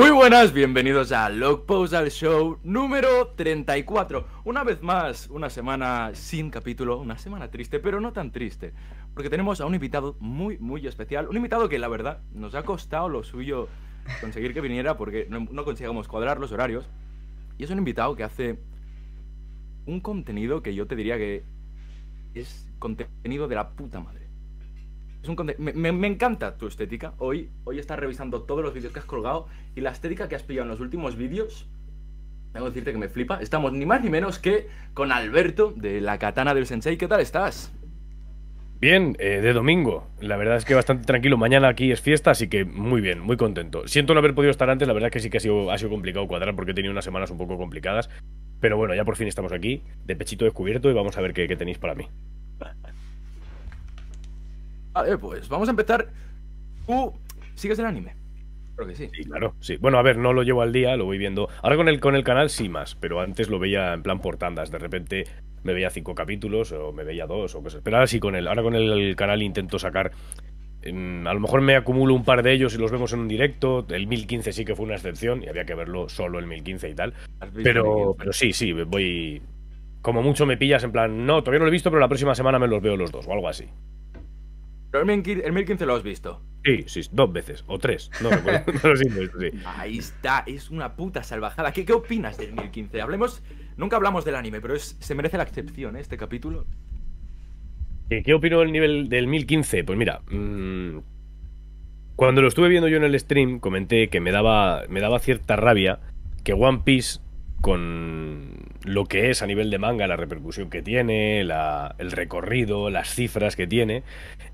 Muy buenas, bienvenidos a Log al Show número 34. Una vez más, una semana sin capítulo, una semana triste, pero no tan triste, porque tenemos a un invitado muy, muy especial. Un invitado que la verdad nos ha costado lo suyo conseguir que viniera porque no, no conseguíamos cuadrar los horarios. Y es un invitado que hace un contenido que yo te diría que es contenido de la puta madre. Es un me, me- encanta tu estética. Hoy, hoy estás revisando todos los vídeos que has colgado y la estética que has pillado en los últimos vídeos. Tengo que decirte que me flipa. Estamos ni más ni menos que con Alberto de la Katana del Sensei. ¿Qué tal estás? Bien, eh, de domingo. La verdad es que bastante tranquilo. Mañana aquí es fiesta, así que muy bien, muy contento. Siento no haber podido estar antes, la verdad es que sí que ha sido, ha sido complicado cuadrar porque he tenido unas semanas un poco complicadas. Pero bueno, ya por fin estamos aquí, de pechito descubierto, y vamos a ver qué tenéis para mí. Vale, pues vamos a empezar. ¿Tú sigues el anime? Creo que sí. Sí, claro, sí. Bueno, a ver, no lo llevo al día, lo voy viendo. Ahora con el, con el canal sí más, pero antes lo veía en plan por tandas. De repente me veía cinco capítulos o me veía dos o cosas. Pero ahora sí con el, ahora con el canal intento sacar. mm, a lo mejor me acumulo un par de ellos y los vemos en un directo. El 1015 sí que fue una excepción y había que verlo solo el 1015 y tal. ¿Has visto Pero, pero sí, sí, voy. Como mucho me pillas en plan, no, todavía no lo he visto, pero la próxima semana me los veo los dos o algo así. Pero el 1015 el 1015 lo has visto. Sí, sí, dos veces o tres. No recuerdo. no lo siento, sí. Ahí está, es una puta salvajada. ¿Qué, qué opinas del 1015? Hablemos. Nunca hablamos del anime, pero es, se merece la excepción, ¿eh? Este capítulo. ¿Qué, qué opino del nivel del 1015? Pues mira, mm, cuando lo estuve viendo yo en el stream, comenté que me daba, me daba cierta rabia que One Piece, con lo que es a nivel de manga, la repercusión que tiene, el recorrido, las cifras que tiene,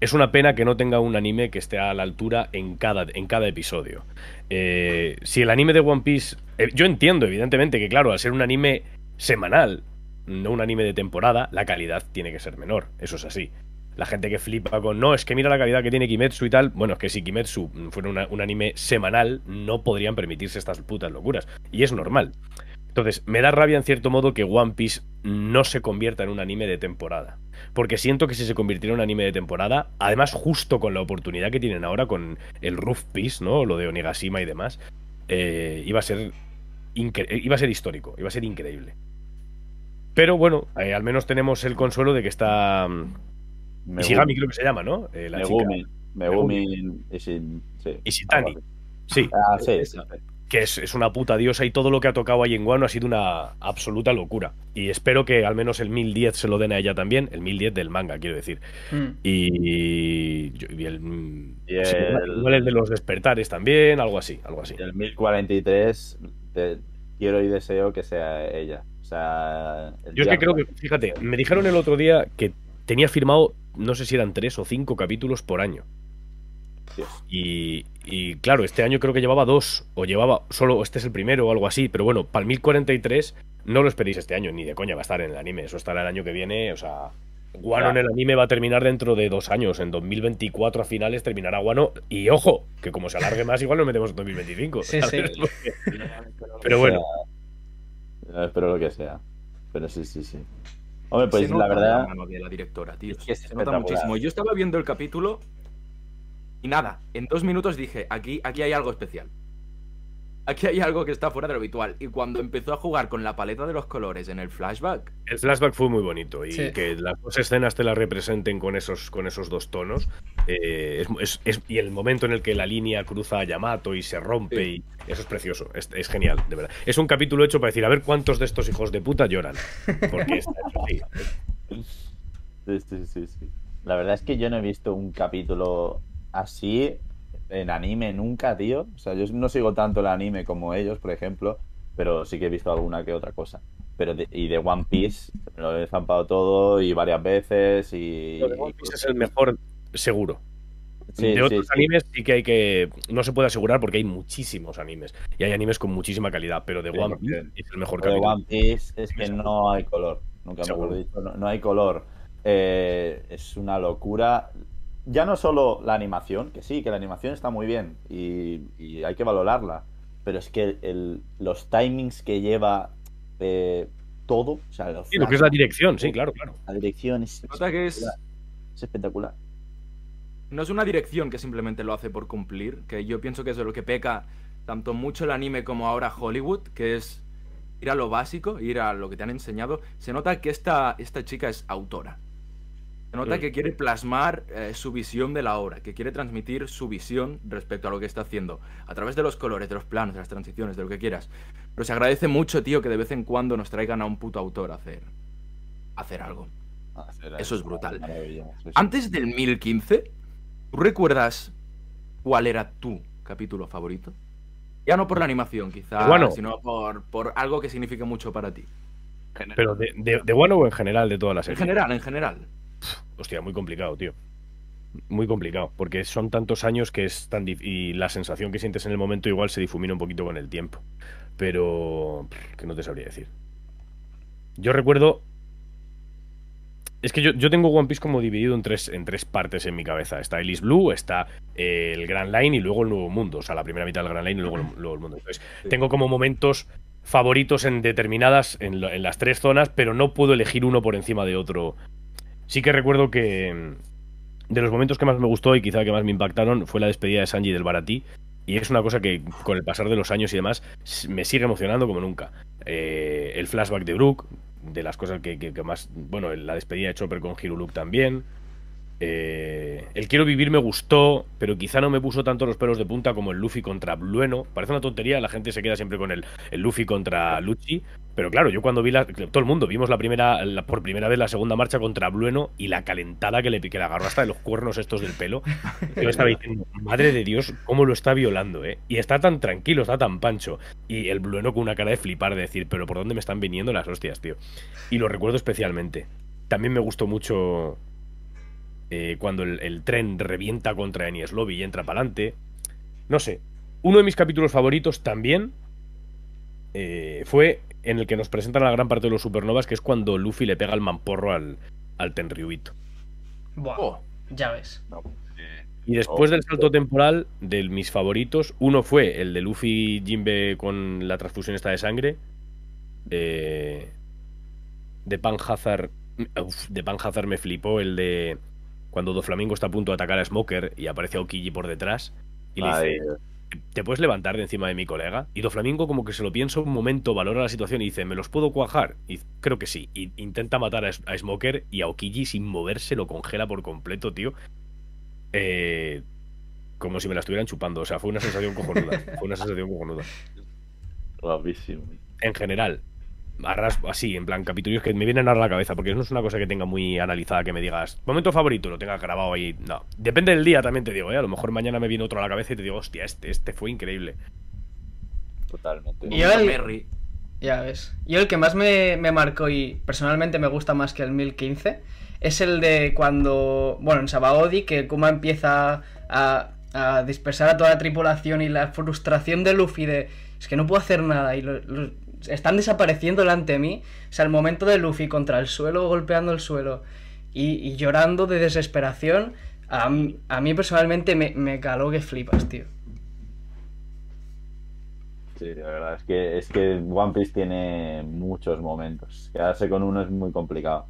es una pena que no tenga un anime que esté a la altura en cada, en cada episodio. Eh, si el anime de One Piece. eh, yo entiendo, evidentemente, que claro, al ser un anime semanal, no un anime de temporada, la calidad tiene que ser menor. Eso es así. La gente que flipa con no, es que mira la calidad que tiene Kimetsu y tal. Bueno, es que si Kimetsu fuera un anime semanal, no podrían permitirse estas putas locuras. Y es normal. Entonces, me da rabia en cierto modo que One Piece no se convierta en un anime de temporada. Porque siento que si se convirtiera en un anime de temporada, además justo con la oportunidad que tienen ahora con el Roof Piece, ¿no? Lo de Onigashima y demás, eh, iba a ser eh, iba a ser histórico, iba a ser increíble. Pero bueno, eh, al menos tenemos el consuelo de que está mm, Ishigami creo que se llama, ¿no? Eh, la Megumi. chica. Megumi. Ishin- sí. Ishitani. Sí, Ah, sí. Esa. Que es, es una puta diosa y todo lo que ha tocado ahí en Guano ha sido una absoluta locura. Y espero que al menos el 1010 se lo den a ella también, el 1010 del manga, quiero decir. Mm. Y, y el, Y el- de los despertares también, algo así, algo así. El 1043, te- quiero y deseo que sea ella. O sea. el Yo es que creo que, fíjate, me dijeron el otro día que tenía firmado, no sé si eran tres o cinco capítulos por año. Y, y, claro, este año creo que llevaba dos, o llevaba solo, este es el primero o algo así, pero bueno, para el 1043 no lo esperéis este año, ni de coña va a estar en el anime, eso estará el año que viene, o sea, Guano en el anime va a terminar dentro de dos años, en 2024 a finales terminará Guano, y ojo, que como se alargue más, igual nos metemos en 2025. Sí, sí. Pero bueno, espero lo que sea. Pero sí, sí, sí. Hombre, pues Se la nota verdad. mano de la directora, tío. es que se nota espectacular. muchísimo. Yo estaba viendo el capítulo y nada, en dos minutos dije, aquí, aquí hay algo especial. Aquí hay algo que está fuera de lo habitual. Y cuando empezó a jugar con la paleta de los colores en el flashback, El flashback fue muy bonito y Sí. que las dos escenas te las representen con esos, con esos dos tonos. eh, es- es- es- y el momento en el que la línea cruza a Yamato y se rompe, Sí. y eso es precioso, es, es genial, de verdad. Es un capítulo hecho para decir, a ver cuántos de estos hijos de puta lloran. Porque está hecho así. Sí, sí, sí, sí. La verdad es que yo no he visto un capítulo así en anime nunca, tío. O sea, yo no sigo tanto el anime como ellos, por ejemplo, pero sí que he visto alguna que otra cosa. Pero de- y de One Piece lo he zampado todo y varias veces y... De One Piece es el mejor seguro. Sí, de otros sí. animes sí que hay que. No se puede asegurar porque hay muchísimos animes. Y hay animes con muchísima calidad, pero de One Piece es el mejor de. One Piece es que no hay color. Nunca me lo he dicho. No, no hay color. Eh, es una locura. Ya no solo la animación, que sí, que la animación está muy bien y, y hay que valorarla. Pero es que el- los timings que lleva eh, todo, o sea, los Sí, lo que es la dirección, sí, claro, claro. la dirección es, se nota que es, es espectacular. no es una dirección que simplemente lo hace por cumplir, que yo pienso que es de lo que peca tanto mucho el anime como ahora Hollywood, que es ir a lo básico, ir a lo que te han enseñado, se nota que esta, esta chica es autora. Se nota que quiere plasmar eh, su visión de la obra, que quiere transmitir su visión respecto a lo que está haciendo, a través de los colores, de los planos, de las transiciones, de lo que quieras. Pero se agradece mucho, tío, que de vez en cuando nos traigan a un puto autor a hacer, a hacer algo. Hacer Eso es brutal. Antes del 1015, ¿tú recuerdas cuál era tu capítulo favorito? Ya no por la animación, quizá, Bueno. sino por, por algo que signifique mucho para ti. Pero de, de, de Wano o en general de toda la En serie. general, en general. Hostia, muy complicado, tío. Muy complicado, porque son tantos años que es tan dif- y la sensación que sientes en el momento igual se difumina un poquito con el tiempo. Pero pff, que no te sabría decir. Yo recuerdo es que yo, yo tengo One Piece como dividido en tres, en tres partes en mi cabeza. Está Elise Blue, está eh, el Grand Line y luego el Nuevo Mundo. O sea, la primera mitad del Grand Line y luego el, luego el Mundo. Entonces, Sí. tengo como momentos favoritos en determinadas, en las tres zonas, pero no puedo elegir uno por encima de otro. Sí que recuerdo que mm, de los momentos que más me gustó y quizá que más me impactaron fue la despedida de Sanji del Baratí. Y es una cosa que con el pasar de los años y demás me sigue emocionando como nunca. Eh, el flashback de Brook, de las cosas que más. Bueno, la despedida de Chopper con Hiruluk también. Eh, el Quiero Vivir me gustó, pero quizá no me puso tanto los pelos de punta como el Luffy contra Blueno. Parece una tontería, la gente se queda siempre con el, el Luffy contra Lucci. Pero claro, yo cuando vi la. Todo el mundo vimos la primera, por primera vez la segunda marcha contra Blueno y la calentada que le, que le agarró hasta de los cuernos estos del pelo. Yo estaba diciendo, madre de Dios, cómo lo está violando, ¿eh? Y está tan tranquilo, está tan pancho. Y el Blueno con una cara de flipar, de decir, pero ¿por dónde me están viniendo las hostias, tío? Y lo recuerdo especialmente. También me gustó mucho eh, cuando el, el tren revienta contra Enies Lobby y entra para adelante. No sé. Uno de mis capítulos favoritos también eh, fue en el que nos presentan a la gran parte de los supernovas, que es cuando Luffy le pega el mamporro al, al Tenryubito. Buah, Oh, ya ves. No, eh, Y después del salto temporal, de mis favoritos, uno fue el de Luffy Jimbe con la transfusión esta de sangre. eh, de Panhazard. uf, de Panhazard me flipó el de cuando Doflamingo está a punto de atacar a Smoker y aparece Aokiji por detrás. Y le dice. ¿Te puedes levantar de encima de mi colega? Y Doflamingo como que se lo piensa un momento, valora la situación y dice, ¿me los puedo cuajar? Y creo que sí. Y intenta matar a, a Smoker y a Okiji sin moverse lo congela por completo, tío. Eh, como si me la estuvieran chupando. O sea, fue una sensación cojonuda. Fue una sensación cojonuda. Guapísimo. En general, a ras- así, en plan, capítulos que me vienen a la cabeza, porque no es una cosa que tenga muy analizada que me digas, momento favorito, lo tenga grabado ahí. No, depende del día también te digo, ¿eh? A lo mejor mañana me viene otro a la cabeza y te digo, hostia, este, este fue increíble. Totalmente. Y yo el-. Ya ves. Yo el que más me, me marcó y personalmente me gusta más que el 1015 es el de cuando, bueno, en Sabaody, que Kuma empieza a, a dispersar a toda la tripulación y la frustración de Luffy de, es que no puedo hacer nada y lo- lo- están desapareciendo delante de mí. O sea, el momento de Luffy contra el suelo, golpeando el suelo y, y llorando de desesperación, a, a mí personalmente me, me caló que flipas, tío. Sí, la verdad es que, es que One Piece tiene muchos momentos. Quedarse con uno es muy complicado.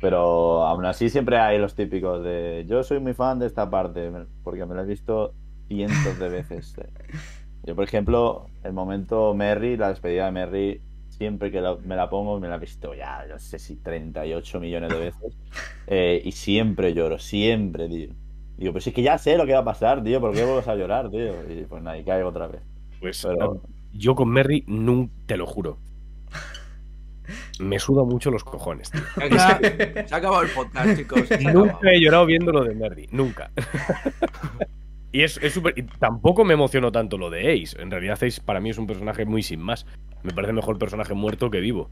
Pero aún así siempre hay los típicos de yo soy muy fan de esta parte, porque me lo he visto cientos de veces. Yo, por ejemplo, el momento Merry, la despedida de Merry, siempre que la- me la pongo, me la he visto ya, no sé si 38 millones de veces. Eh, y siempre lloro, siempre, tío. Digo, pues es que ya sé lo que va a pasar, tío, ¿por qué vuelves a llorar, tío? Y pues nada, y caigo otra vez. Pues Pero- yo con Merry, nunca, te lo juro. Me suda mucho los cojones, tío. Se ha, se ha acabado el podcast, chicos. Nunca he llorado viendo lo de Merry, nunca. y es, es súper. y tampoco me emocionó tanto lo de Ace. En realidad, Ace para mí es un personaje muy sin más. Me parece mejor personaje muerto que vivo.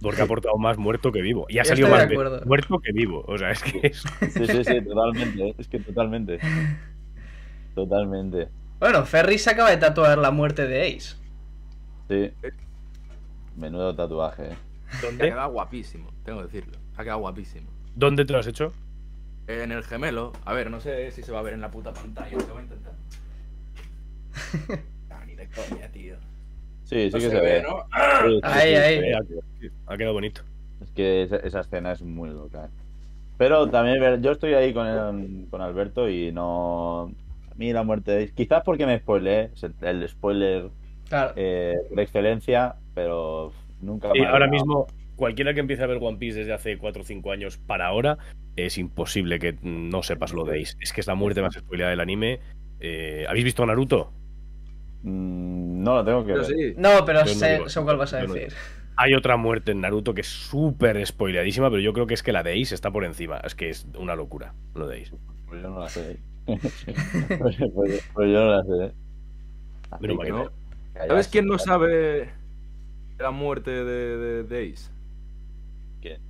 Porque ha aportado más muerto que vivo. Y ha Yo salido más de muerto que vivo. O sea, es que es. Sí, sí, sí, totalmente. Es que totalmente. Totalmente. Bueno, Ferry se acaba de tatuar la muerte de Ace. Sí. Menudo tatuaje, ¿eh? Se ha ¿Dónde? quedado guapísimo, tengo que decirlo. Ha quedado guapísimo. ¿Dónde te lo has hecho? En el gemelo, a ver, no sé si se va a ver en la puta pantalla, se va a intentar. Ah, ni de coña, tío. Sí, sí No que se se, ve, ve. ¿no? Sí, sí, Ahí, sí, ahí. ha, quedado, bonito. Es que esa, esa escena es muy loca. ¿eh? Pero también ver- yo estoy ahí con, el- con Alberto y no. mí la muerte de. Quizás porque me spoileé, el, spoiler Claro. eh, por excelencia, pero nunca ha ahora mismo, cualquiera que empiece a ver One Piece desde hace 4 o 5 años para ahora, es imposible que no sepas lo de Ace. Es que es la muerte más spoileada del anime. Eh, ¿Habéis visto Naruto? Mm, no lo tengo que ver. sí. No, pero no sé, digo- sé cuál vas a yo no decir. Hay otra muerte en Naruto que es súper spoileadísima, pero yo creo que es que la de Ace está por encima. Es que es una locura lo de Ace. Pues yo no la sé. pues, pues- pues yo no la sé. No. callarse, ¿Sabes quién no sabe la muerte de, de, de Ace? ¿Quién?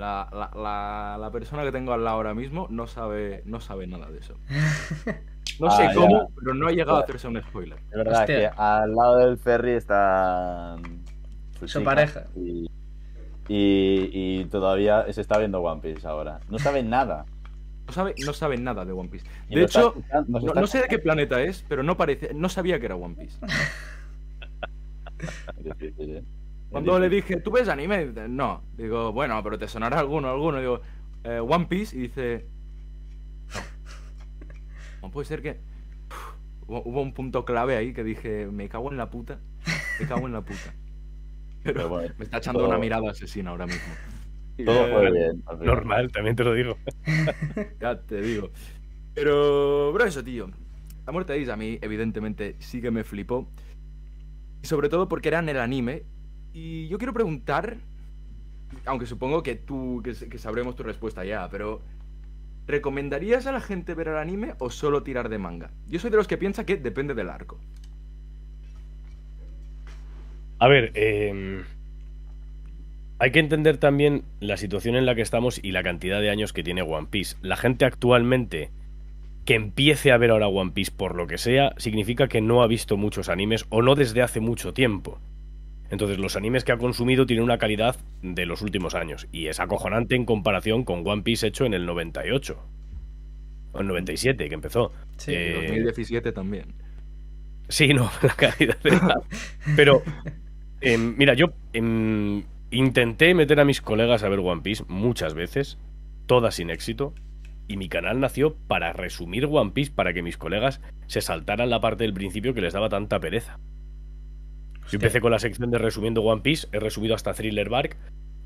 La, la, la, la persona que tengo al lado ahora mismo no sabe, no sabe nada de eso. No Ah, sé ya. cómo, pero no ha llegado a hacerse un spoiler. Es verdad Hostia. que al lado del ferry está Su chica pareja. Y, y, y todavía se está viendo One Piece ahora. No saben nada. No sabe, no sabe nada de One Piece. De hecho, no, no sé de qué planeta es, pero no parece, no sabía que era One Piece. Cuando le dije, ¿tú ves anime? Dice, No. Digo, bueno, pero te sonará alguno, alguno. Digo, "Eh, One Piece. Y dice, no. No puede ser que. Uf, hubo, hubo un punto clave ahí que dije, me cago en la puta. Me cago en la puta. Pero Pero bueno, me está echando todo- una mirada asesina ahora mismo. Y, Todo eh, fue bien. Normal, también te lo digo. Ya te digo. Pero, bro, eso, tío. La muerte de Ace a mí, evidentemente, sí que me flipó. Y sobre todo porque era en el anime. Y yo quiero preguntar, aunque supongo que tú, que, sabremos tu respuesta ya, pero ¿recomendarías a la gente ver el anime o solo tirar de manga? Yo soy de los que piensa que depende del arco. A ver, eh, hay que entender también la situación en la que estamos y la cantidad de años que tiene One Piece. La gente actualmente que empiece a ver ahora One Piece por lo que sea, significa que no ha visto muchos animes o no desde hace mucho tiempo. Entonces los animes que ha consumido tienen una calidad de los últimos años y es acojonante en comparación con One Piece hecho en el 98 o el 97 que empezó. Sí. Eh, 2017 también. Sí, no, la calidad de la- Pero, em, mira, yo em, intenté meter a mis colegas a ver One Piece muchas veces, todas sin éxito, y mi canal nació para resumir One Piece para que mis colegas se saltaran la parte del principio que les daba tanta pereza. Yo empecé con la sección de resumiendo One Piece, he resumido hasta Thriller Bark.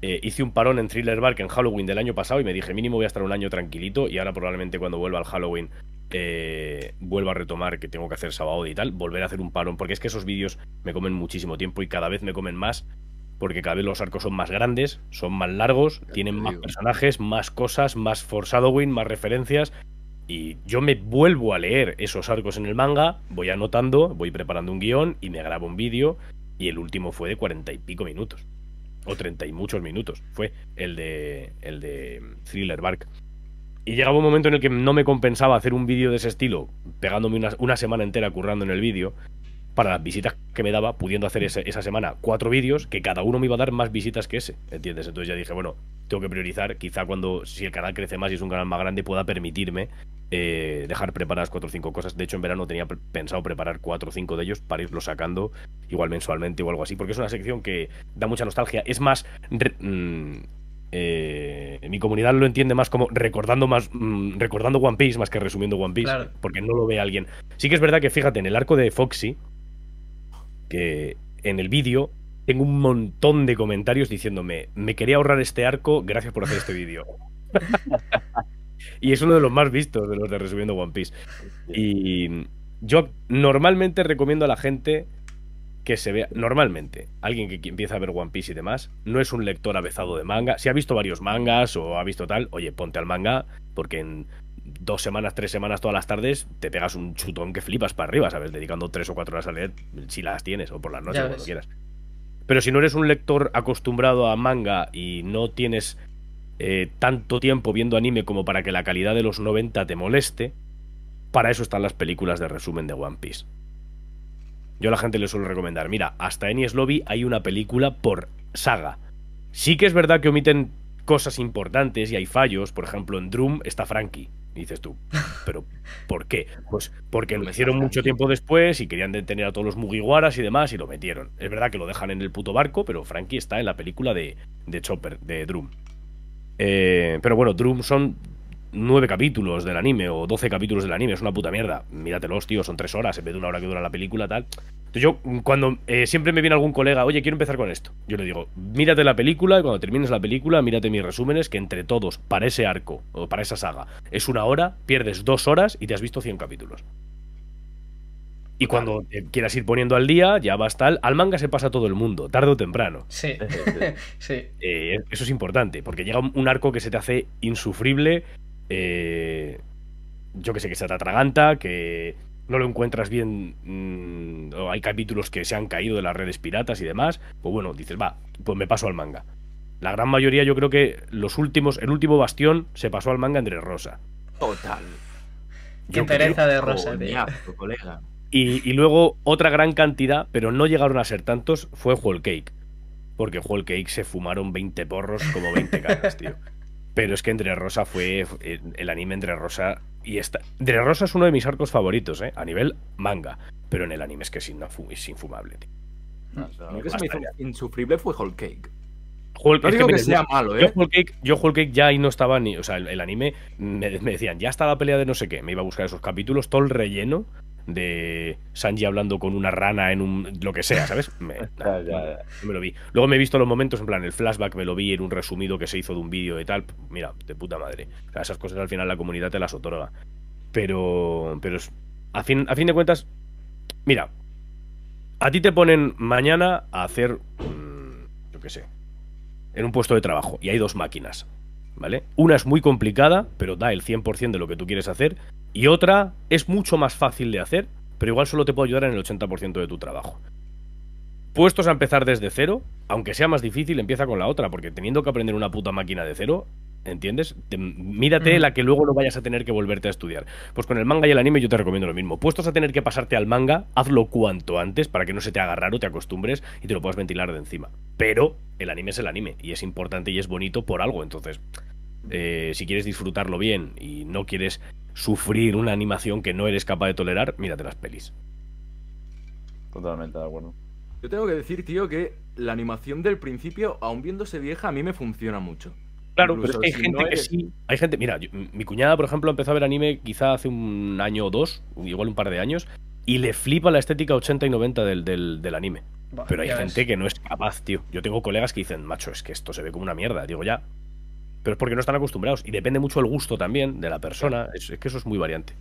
eh, hice un parón en Thriller Bark en Halloween del año pasado y me dije, mínimo voy a estar un año tranquilito y ahora probablemente cuando vuelva al Halloween eh, vuelva a retomar que tengo que hacer sábado y tal, volver a hacer un parón, porque es que esos vídeos me comen muchísimo tiempo y cada vez me comen más, porque cada vez los arcos son más grandes, son más largos, tienen más personajes, más cosas, más foreshadowing, más referencias. Y yo me vuelvo a leer esos arcos en el manga, voy anotando, voy preparando un guion y me grabo un vídeo. Y el último fue de cuarenta y pico minutos. O treinta y muchos minutos. Fue el de, el de Thriller Bark. Y llegaba un momento en el que no me compensaba hacer un vídeo de ese estilo, pegándome una, una semana entera currando en el vídeo, para las visitas que me daba, pudiendo hacer ese- esa semana cuatro vídeos, que cada uno me iba a dar más visitas que ese, ¿entiendes? Entonces ya dije, bueno, tengo que priorizar, quizá cuando, si el canal crece más y es un canal más grande, pueda permitirme eh, dejar preparadas cuatro o cinco cosas. De hecho, en verano tenía pensado preparar cuatro o cinco de ellos para irlo sacando igual mensualmente o algo así, porque es una sección que da mucha nostalgia. Es más... mm, eh, mi comunidad lo entiende más como recordando más mm, recordando One Piece más que resumiendo One Piece Claro. porque no lo ve alguien sí que es verdad que fíjate en el arco de Foxy que en el vídeo tengo un montón de comentarios diciéndome me quería ahorrar este arco gracias por hacer este vídeo y es uno de los más vistos de los de resumiendo One Piece. Y yo normalmente recomiendo a la gente que se vea, normalmente, alguien que empieza a ver One Piece y demás, no es un lector avezado de manga. Si ha visto varios mangas o ha visto tal, oye, ponte al manga, porque en dos semanas, tres semanas, todas las tardes, te pegas un chutón que flipas para arriba, ¿sabes? Dedicando tres o cuatro horas a leer, si las tienes, o por las noches, cuando quieras. Pero si no eres un lector acostumbrado a manga y no tienes eh, tanto tiempo viendo anime como para que la calidad de los 90 te moleste, para eso están las películas de resumen de One Piece. Yo a la gente le suelo recomendar, mira, hasta Enies Lobby hay una película por saga. Sí que es verdad que omiten cosas importantes y hay fallos, por ejemplo, en Drum está Frankie. Y dices tú, ¿pero por qué? Pues porque lo ¿Dónde está hicieron mucho tiempo después y querían detener a todos los Mugiwaras y demás y lo metieron. Es verdad que lo dejan en el puto barco, pero Frankie está en la película de, de Chopper, de Drum. Eh, pero bueno, Drum son nueve capítulos del anime o doce capítulos del anime, es una puta mierda. Míratelos, tío, son tres horas en vez de una hora que dura la película, tal. Entonces yo, cuando eh, siempre me viene algún colega, oye, quiero empezar con esto, yo le digo, mírate la película y cuando termines la película, mírate mis resúmenes, que entre todos, para ese arco o para esa saga, es una hora, pierdes dos horas y te has visto 100 capítulos. Y cuando te quieras ir poniendo al día, ya va tal. Al manga se pasa todo el mundo, tarde o temprano. Sí, sí. Eh, eso es importante, porque llega un arco que se te hace insufrible. Eh, yo que sé, que se te atraganta, que no lo encuentras bien. mm, o hay capítulos que se han caído de las redes piratas y demás. Pues bueno, dices, va, pues me paso al manga. La gran mayoría, yo creo que los últimos, el último bastión se pasó al manga entre Rosa. Total. Qué Yo pereza de Rosa, tío. Colega. Y, y luego otra gran cantidad, pero no llegaron a ser tantos, fue Whole Cake. Porque Whole Cake se fumaron 20 porros como 20 caras, tío. Pero es que Entre Rosa fue el anime Entre Rosa y esta. Entre Rosa es uno de mis arcos favoritos, ¿eh? A nivel manga. Pero en el anime es que es, infu- es infumable, tío. No, lo que se me hizo insufrible fue Whole Cake. Whole- No es digo que sea yo- malo, Yo ¿eh? Whole Cake, yo Whole Cake ya ahí no estaba ni. O sea, el, el anime me, me decían, ya está la pelea de no sé qué. Me iba a buscar esos capítulos, todo el relleno de Sanji hablando con una rana en un. lo que sea, ¿sabes? Me, me lo vi. Luego me he visto los momentos, en plan, el flashback me lo vi en un resumido que se hizo de un vídeo y tal. Mira, de puta madre. O sea, esas cosas al final la comunidad te las otorga. Pero. Pero a fin, a fin de cuentas. Mira. A ti te ponen mañana a hacer. mm, yo qué sé. En un puesto de trabajo. Y hay dos máquinas. ¿Vale? Una es muy complicada, pero da el 100% de lo que tú quieres hacer. Y otra es mucho más fácil de hacer, pero igual solo te puede ayudar en el 80% de tu trabajo. Puestos a empezar desde cero, aunque sea más difícil, empieza con la otra, porque teniendo que aprender una puta máquina de cero, ¿entiendes? Te- mírate la que luego no vayas a tener que volverte a estudiar. Pues con el manga y el anime yo te recomiendo lo mismo. Puestos a tener que pasarte al manga, hazlo cuanto antes para que no se te haga raro, te acostumbres y te lo puedas ventilar de encima. Pero el anime es el anime y es importante y es bonito por algo, entonces eh, si quieres disfrutarlo bien y no quieres sufrir una animación que no eres capaz de tolerar, mírate las pelis. Totalmente de acuerdo. Yo tengo que decir, tío, que la animación del principio, aun viéndose vieja, a mí me funciona mucho. Claro, Incluso pero es que hay si gente no que sí. Hay gente, mira, yo- mi cuñada, por ejemplo, empezó a ver anime quizá hace un año o dos, igual un par de años, y le flipa la estética 80 y 90 del, del, del anime. Pero hay gente ves. que no es capaz, tío. Yo tengo colegas que dicen, macho, es que esto se ve como una mierda. Digo, ya. Pero es porque no están acostumbrados. Y depende mucho el gusto también de la persona. Es, es que eso es muy variante.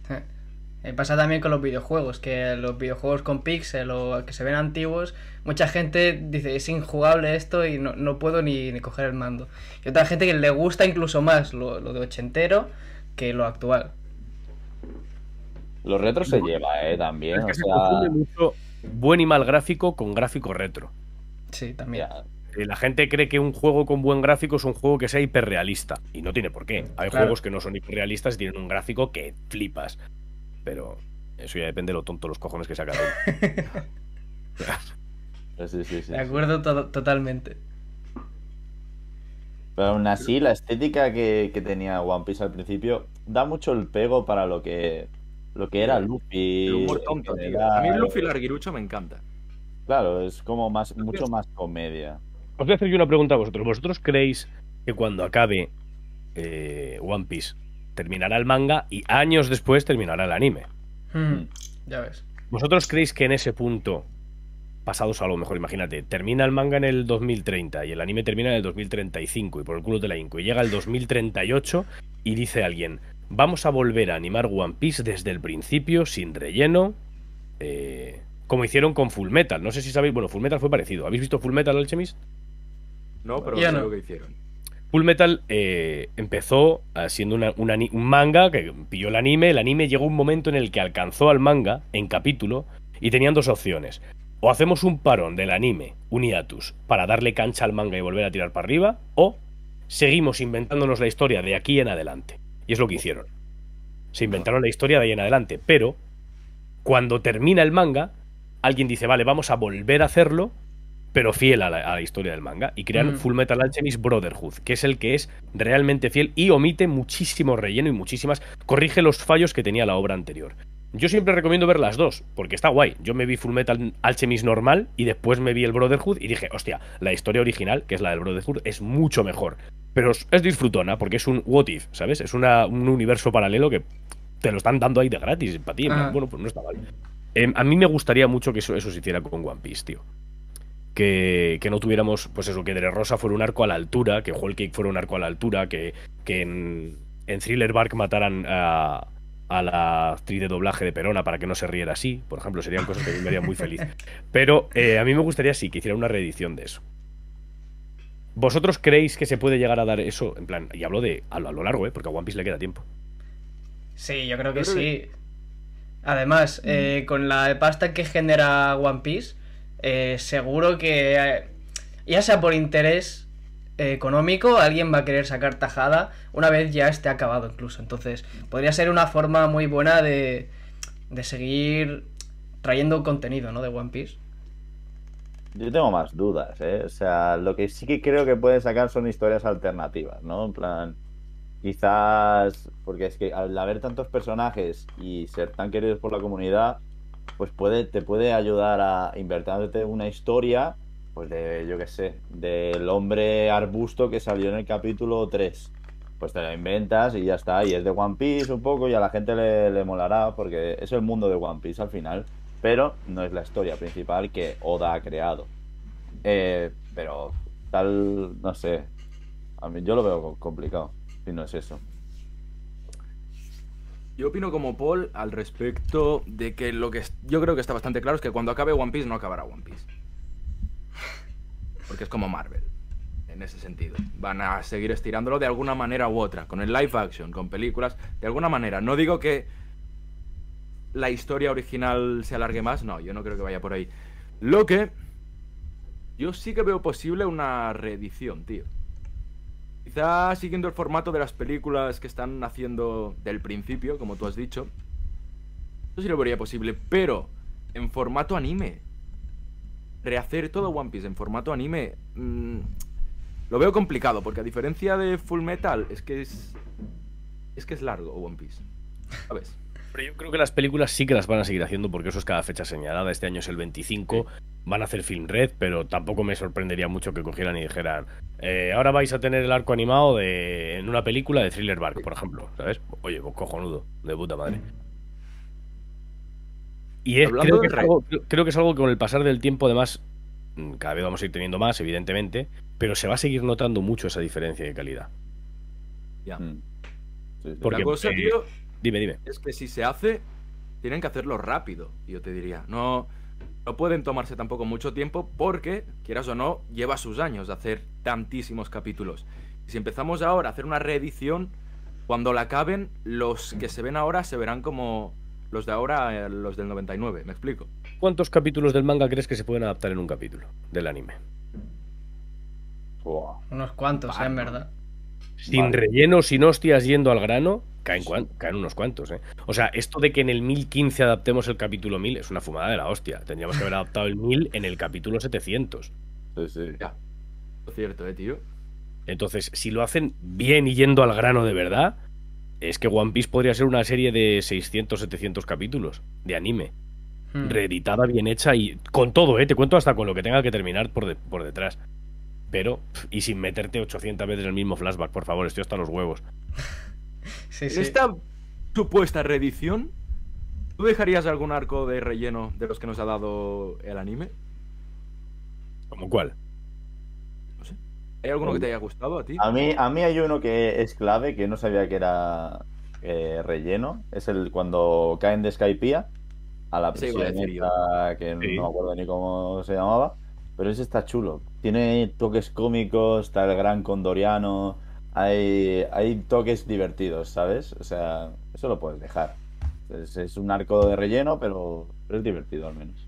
Eh, pasa también con los videojuegos, que los videojuegos con pixel o que se ven antiguos, mucha gente dice es injugable esto y no, no puedo ni, ni coger el mando. Y otra gente que le gusta incluso más lo, lo de ochentero que lo actual. Los retros se lleva, eh, también. Es que o se sea, confunde mucho buen y mal gráfico con gráfico retro. Sí, también. ya, Eh, La gente cree que un juego con buen gráfico es un juego que sea hiperrealista. Y no tiene por qué. Hay Claro. juegos que no son hiperrealistas y tienen un gráfico que flipas. Pero eso ya depende de lo tonto los cojones que saca sí, sí, sí, De sí. acuerdo to- totalmente. Pero aún así, la estética que, que tenía One Piece al principio da mucho el pego para lo que lo que era Luffy. El humor en tonto, tío. general. A mí el Luffy Larguirucho me encanta. Claro, es como más, mucho más comedia. Os voy a hacer yo una pregunta a vosotros. ¿Vosotros creéis que cuando acabe eh, One Piece terminará el manga y años después terminará el anime? Mm, Ya ves. ¿Vosotros creéis que en ese punto, pasados a lo mejor, imagínate, termina el manga en el 2030 y el anime termina en el 2035 y por el culo de la Inco y llega el 2038 y dice alguien, vamos a volver a animar One Piece desde el principio, sin relleno, eh, como hicieron con Full Metal. No sé si sabéis, bueno, Full Metal fue parecido. ¿Habéis visto Full Metal Alchemist? No, pero Ya sé no. lo que hicieron. Full Metal eh, empezó siendo una- un manga que pilló el anime. El anime llegó un momento en el que alcanzó al manga en capítulo y tenían dos opciones. O hacemos un parón del anime, un hiatus, para darle cancha al manga y volver a tirar para arriba, o seguimos inventándonos la historia de aquí en adelante. Y es lo que hicieron. Se inventaron la historia de ahí en adelante, pero cuando termina el manga, alguien dice, vale, vamos a volver a hacerlo, pero fiel a la, a la historia del manga. Y crean Mm. Full Metal Alchemist Brotherhood, que es el que es realmente fiel y omite muchísimo relleno y muchísimas. corrige los fallos que tenía la obra anterior. Yo siempre recomiendo ver las dos, porque está guay. Yo me vi Full Metal Alchemist normal y después me vi el Brotherhood y dije, hostia, la historia original, que es la del Brotherhood, es mucho mejor. Pero es disfrutona, porque es un what if, ¿sabes? Es una- un universo paralelo que te lo están dando ahí de gratis para ti. Ajá. Bueno, pues no está mal. Em, a mí me gustaría mucho que eso, eso se hiciera con One Piece, tío. Que, que no tuviéramos, pues eso, que Rosa fuera un arco a la altura, que Whole Cake fuera un arco a la altura, que, que en, en Thriller Bark mataran a, a la actriz de doblaje de Perona para que no se riera así, por ejemplo, serían cosas que a mí me harían muy feliz. Pero eh, a mí me gustaría sí que hiciera una reedición de eso. ¿Vosotros creéis que se puede llegar a dar eso? En plan, y hablo de a lo, a lo largo, ¿eh? porque a One Piece le queda tiempo. Sí, yo creo que sí. Además, eh, con la pasta que genera One Piece, eh, seguro que, eh, ya sea por interés eh, económico, alguien va a querer sacar tajada una vez ya esté acabado incluso. Entonces, podría ser una forma muy buena de, de seguir trayendo contenido, ¿no? De One Piece. Yo tengo más dudas, ¿eh? O sea, lo que sí que creo que pueden sacar son historias alternativas, ¿no? En plan, quizás, porque es que al haber tantos personajes y ser tan queridos por la comunidad, pues puede, te puede ayudar a inventarte una historia, pues de, yo qué sé, del hombre arbusto que salió en el capítulo 3. Pues te la inventas y ya está, y es de One Piece un poco y a la gente le, le molará porque es el mundo de One Piece al final, pero no es la historia principal que Oda ha creado. Eh, pero tal, no sé, a mí yo lo veo co- complicado, si no es eso. Yo opino como Paul al respecto de que lo que yo creo que está bastante claro es que cuando acabe One Piece no acabará One Piece. Porque es como Marvel, en ese sentido. Van a seguir estirándolo de alguna manera u otra, con el live action, con películas, de alguna manera. No digo que la historia original se alargue más, no, yo no creo que vaya por ahí. Lo que yo sí que veo posible una reedición, tío. Quizá siguiendo el formato de las películas que están haciendo del principio, como tú has dicho. Eso sí lo vería posible, pero en formato anime. Rehacer todo One Piece en formato anime. mm, lo veo complicado, porque a diferencia de Full Metal, es que es. Es que es largo One Piece. ¿Sabes? Pero yo creo que las películas sí que las van a seguir haciendo porque eso es cada fecha señalada. Este año es el 25. Van a hacer Film Red, pero tampoco me sorprendería mucho que cogieran y dijeran: "Eh, Ahora vais a tener el arco animado de, en una película de Thriller Bark, por ejemplo. ¿Sabes? Oye, pues cojonudo, de puta madre. Y es, creo, que es algo, creo- que es algo que con el pasar del tiempo, además, mm, cada vez vamos a ir teniendo más, evidentemente, pero se va a seguir notando mucho esa diferencia de calidad. Ya. Mm. Porque- la cosa, eh, tío, Dime, dime. es que si se hace, tienen que hacerlo rápido, yo te diría. No, no pueden tomarse tampoco mucho tiempo porque, quieras o no, lleva sus años de hacer tantísimos capítulos. Y si empezamos ahora a hacer una reedición, cuando la acaben, los que se ven ahora se verán como los de ahora, eh, los del 99, ¿me explico? ¿Cuántos capítulos del manga crees que se pueden adaptar en un capítulo del anime? Unos cuantos, eh, en verdad. Sin Vale. relleno, sin hostias yendo al grano, caen, cuan- caen unos cuantos, ¿eh? O sea, esto de que en el 1015 adaptemos el capítulo 1000 es una fumada de la hostia. Tendríamos que haber adaptado el 1000 en el capítulo 700. Sí, sí. Ya. Es cierto, eh, tío. Entonces, si lo hacen bien y yendo al grano de verdad, es que One Piece podría ser una serie de 600, 700 capítulos de anime. Hmm. Reeditada, bien hecha y con todo, ¿eh? Te cuento hasta con lo que tenga que terminar por, de- por detrás. Pero, y sin meterte 800 veces el mismo flashback, por favor, estoy hasta los huevos. Sí, sí. esta supuesta reedición, ¿tú dejarías algún arco de relleno de los que nos ha dado el anime? ¿Como cuál? No sé. ¿Hay alguno que te haya gustado a ti? A mí, a mí hay uno que es clave, que no sabía que era eh, relleno. Es el cuando caen de Skypiea a la prisión que Sí. no me acuerdo ni cómo se llamaba. Pero ese está chulo. Tiene toques cómicos, está el gran condoriano. Hay, hay toques divertidos, ¿sabes? O sea, eso lo puedes dejar. Es, es un arco de relleno, pero, es divertido al menos.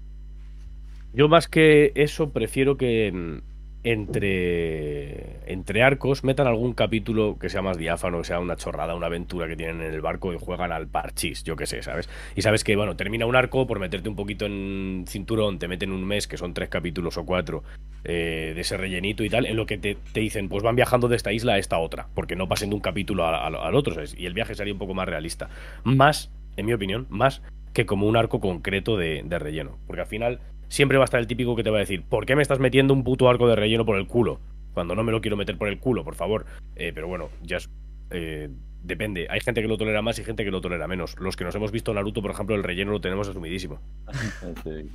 Yo más que eso prefiero que mm, entre, entre arcos metan algún capítulo que sea más diáfano, que sea una chorrada, una aventura que tienen en el barco y juegan al parchís, yo qué sé, ¿sabes? Y sabes que, bueno, termina un arco por meterte un poquito en cinturón, te meten un mes, que son tres capítulos o cuatro, eh, de ese rellenito y tal, en lo que te, te dicen, pues van viajando de esta isla a esta otra, porque no pasen de un capítulo al otro, ¿sabes? Y el viaje sería un poco más realista. Más, en mi opinión, más que como un arco concreto de, de relleno. Porque al final siempre va a estar el típico que te va a decir, ¿por qué me estás metiendo un puto arco de relleno por el culo? cuando no me lo quiero meter por el culo, por favor. Eh, pero bueno, ya es, eh, depende. Hay gente que lo tolera más y gente que lo tolera menos. Los que nos hemos visto Naruto, por ejemplo, el relleno lo tenemos asumidísimo. Sí.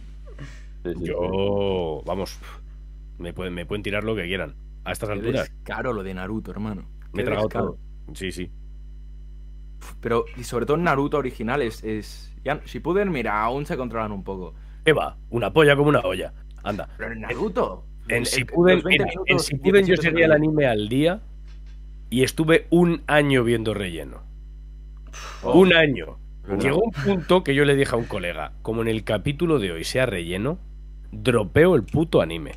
Sí, sí, Yo, vamos, me pueden, me pueden tirar lo que quieran. A estas Qué alturas, caro lo de Naruto, hermano. me he tragado todo. Sí, sí. Pero, y sobre todo en Naruto original es... es... Ya, Shippuden, mira, aún se controlan un poco. ¿Qué va? Una polla como una olla. Anda. Pero en Naruto... En los 20 mira, en minutos, Shippuden yo 17 seguía el anime al día y estuve un año viendo relleno. Oh, Un año. Llegó un punto que yo le dije a un colega, como en el capítulo de hoy sea relleno, dropeo el puto anime.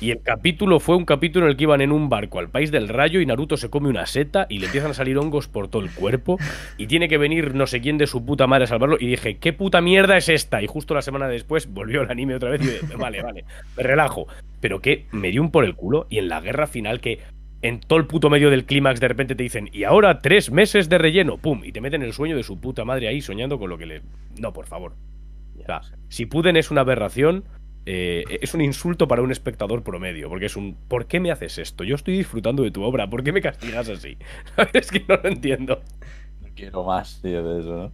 Y el capítulo fue un capítulo en el que iban en un barco al país del rayo y Naruto se come una seta y le empiezan a salir hongos por todo el cuerpo y tiene que venir no sé quién de su puta madre a salvarlo y dije, ¿qué puta mierda es esta? Y justo la semana después volvió el anime otra vez y dije, vale, vale, me relajo. Pero que me dio un por el culo y en la guerra final que en todo el puto medio del clímax de repente te dicen, y ahora tres meses de relleno, pum, y te meten el sueño de su puta madre ahí soñando con lo que le... No, por favor. Si Puden es una aberración, eh, es un insulto para un espectador promedio, porque es un ¿por qué me haces esto? Yo estoy disfrutando de tu obra, ¿por qué me castigas así? es que no lo entiendo. No quiero más, tío, de eso, ¿no?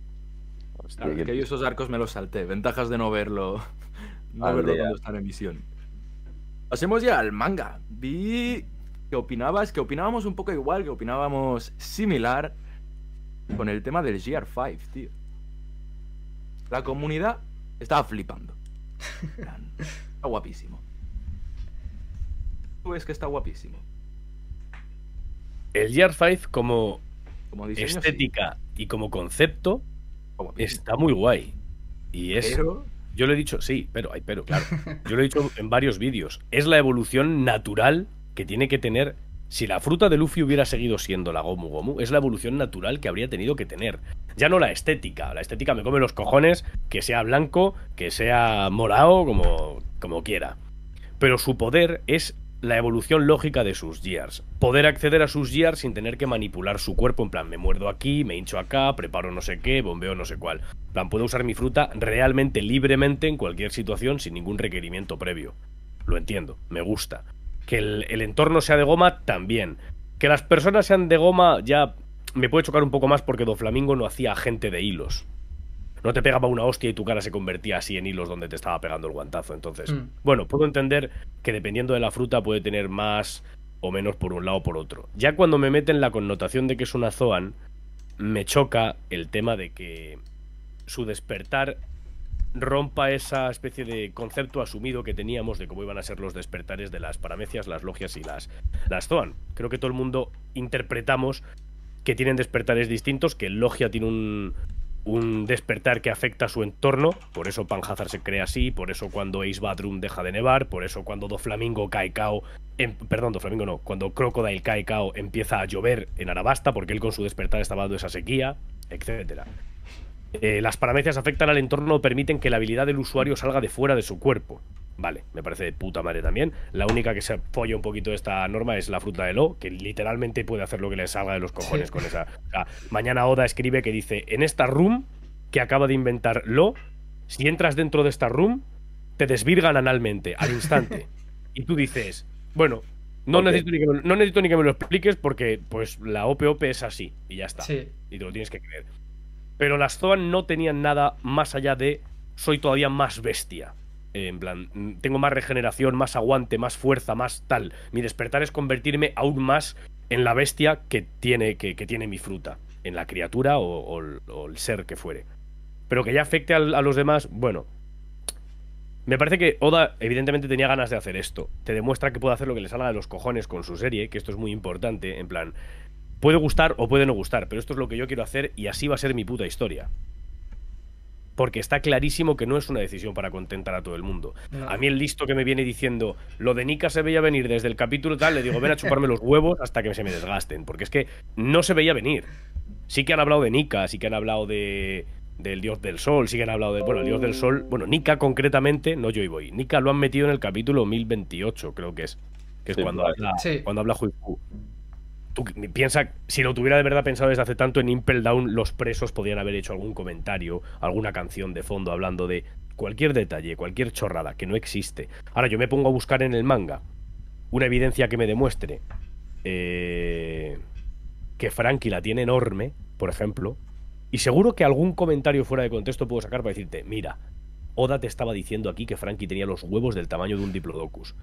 Hostia, Claro, es qué que yo esos arcos me los salté. Ventajas de no verlo. No verlo cuando está en emisión. Pasemos ya al manga. Vi que opinabas, que opinábamos un poco igual, que opinábamos similar con el tema del GR5, tío. La comunidad estaba flipando. Está guapísimo. Tú ves que está guapísimo. El Gear 5 como Como diseño, sí, estética y como concepto está guapísimo. está muy guay. Y es... Pero, Yo lo he dicho, sí, pero, hay pero, claro. Yo lo he dicho en varios vídeos. Es la evolución natural que tiene que tener. Si la fruta de Luffy hubiera seguido siendo la Gomu Gomu, es la evolución natural que habría tenido que tener. Ya no la estética. La estética me come los cojones, que sea blanco, que sea morado, como, como quiera. Pero su poder es la evolución lógica de sus gears. Poder acceder a sus gears sin tener que manipular su cuerpo. En plan, me muerdo aquí, me hincho acá, preparo no sé qué, bombeo no sé cuál. En plan, puedo usar mi fruta realmente libremente en cualquier situación sin ningún requerimiento previo. Lo entiendo, me gusta. Que el, el entorno sea de goma, también. Que las personas sean de goma, ya me puede chocar un poco más porque Doflamingo no hacía agente de hilos. No te pegaba una hostia y tu cara se convertía así en hilos donde te estaba pegando el guantazo. Entonces, Mm. bueno, puedo entender que dependiendo de la fruta puede tener más o menos por un lado o por otro. Ya cuando me meten la connotación de que es una Zoan, me choca el tema de que su despertar rompa esa especie de concepto asumido que teníamos de cómo iban a ser los despertares de las paramecias, las logias y las, las Zoan. Creo que todo el mundo interpretamos que tienen despertares distintos, que logia tiene un, un despertar que afecta a su entorno, por eso Panhazar se crea así, por eso cuando Ace Badroom deja de nevar, por eso cuando Doflamingo cae cao, em- perdón, Doflamingo no, cuando Crocodile cae cao empieza a llover en Arabasta, porque él con su despertar está dando esa sequía, etcétera. Eh, las paramecias afectan al entorno o permiten que la habilidad del usuario salga de fuera de su cuerpo. Vale, me parece de puta madre también. La única que se folla un poquito de esta norma es la fruta de Lo, que literalmente puede hacer lo que le salga de los cojones Sí. con esa. O sea, mañana Oda escribe que dice: En esta room que acaba de inventar Lo, si entras dentro de esta room, te desvirgan analmente, al instante. y tú dices: Bueno, no, necesito ni que me, no necesito ni que me lo expliques porque, pues, la OPOP es así, y ya está Sí. y te lo tienes que creer. Pero las Zoan no tenían nada más allá de soy todavía más bestia. Eh, En plan, mm, tengo más regeneración, más aguante, más fuerza, más tal. Mi despertar es convertirme aún más en la bestia que tiene, que, tiene mi fruta. En la criatura o, el- ser que fuere. Pero que ya afecte al- a los demás, bueno. Me parece que Oda evidentemente tenía ganas de hacer esto. Te demuestra que puede hacer lo que le salga de los cojones con su serie, que esto es muy importante. En plan, Puede gustar o puede no gustar, pero esto es lo que yo quiero hacer y así va a ser mi puta historia. Porque está clarísimo que no es una decisión para contentar a todo el mundo. No. A mí el listo que me viene diciendo lo de Nika se veía venir desde el capítulo tal, le digo, ven a chuparme los huevos hasta que se me desgasten. Porque es que no se veía venir. Sí que han hablado de Nika, sí que han hablado de del dios del sol, sí que han hablado de, bueno, el dios del sol, bueno, Nika concretamente, no Joy Boy, Nika lo han metido en el capítulo 1028, creo que es, que es Sí, cuando habla, Sí. cuando habla Huifu. Tú piensa, si lo tuviera de verdad pensado desde hace tanto en Impel Down, los presos podrían haber hecho algún comentario, alguna canción de fondo hablando de cualquier detalle, cualquier chorrada que no existe. Ahora yo me pongo a buscar en el manga una evidencia que me demuestre eh, que Frankie la tiene enorme, por ejemplo, y seguro que algún comentario fuera de contexto puedo sacar para decirte, mira, Oda te estaba diciendo aquí que Frankie tenía los huevos del tamaño de un diplodocus.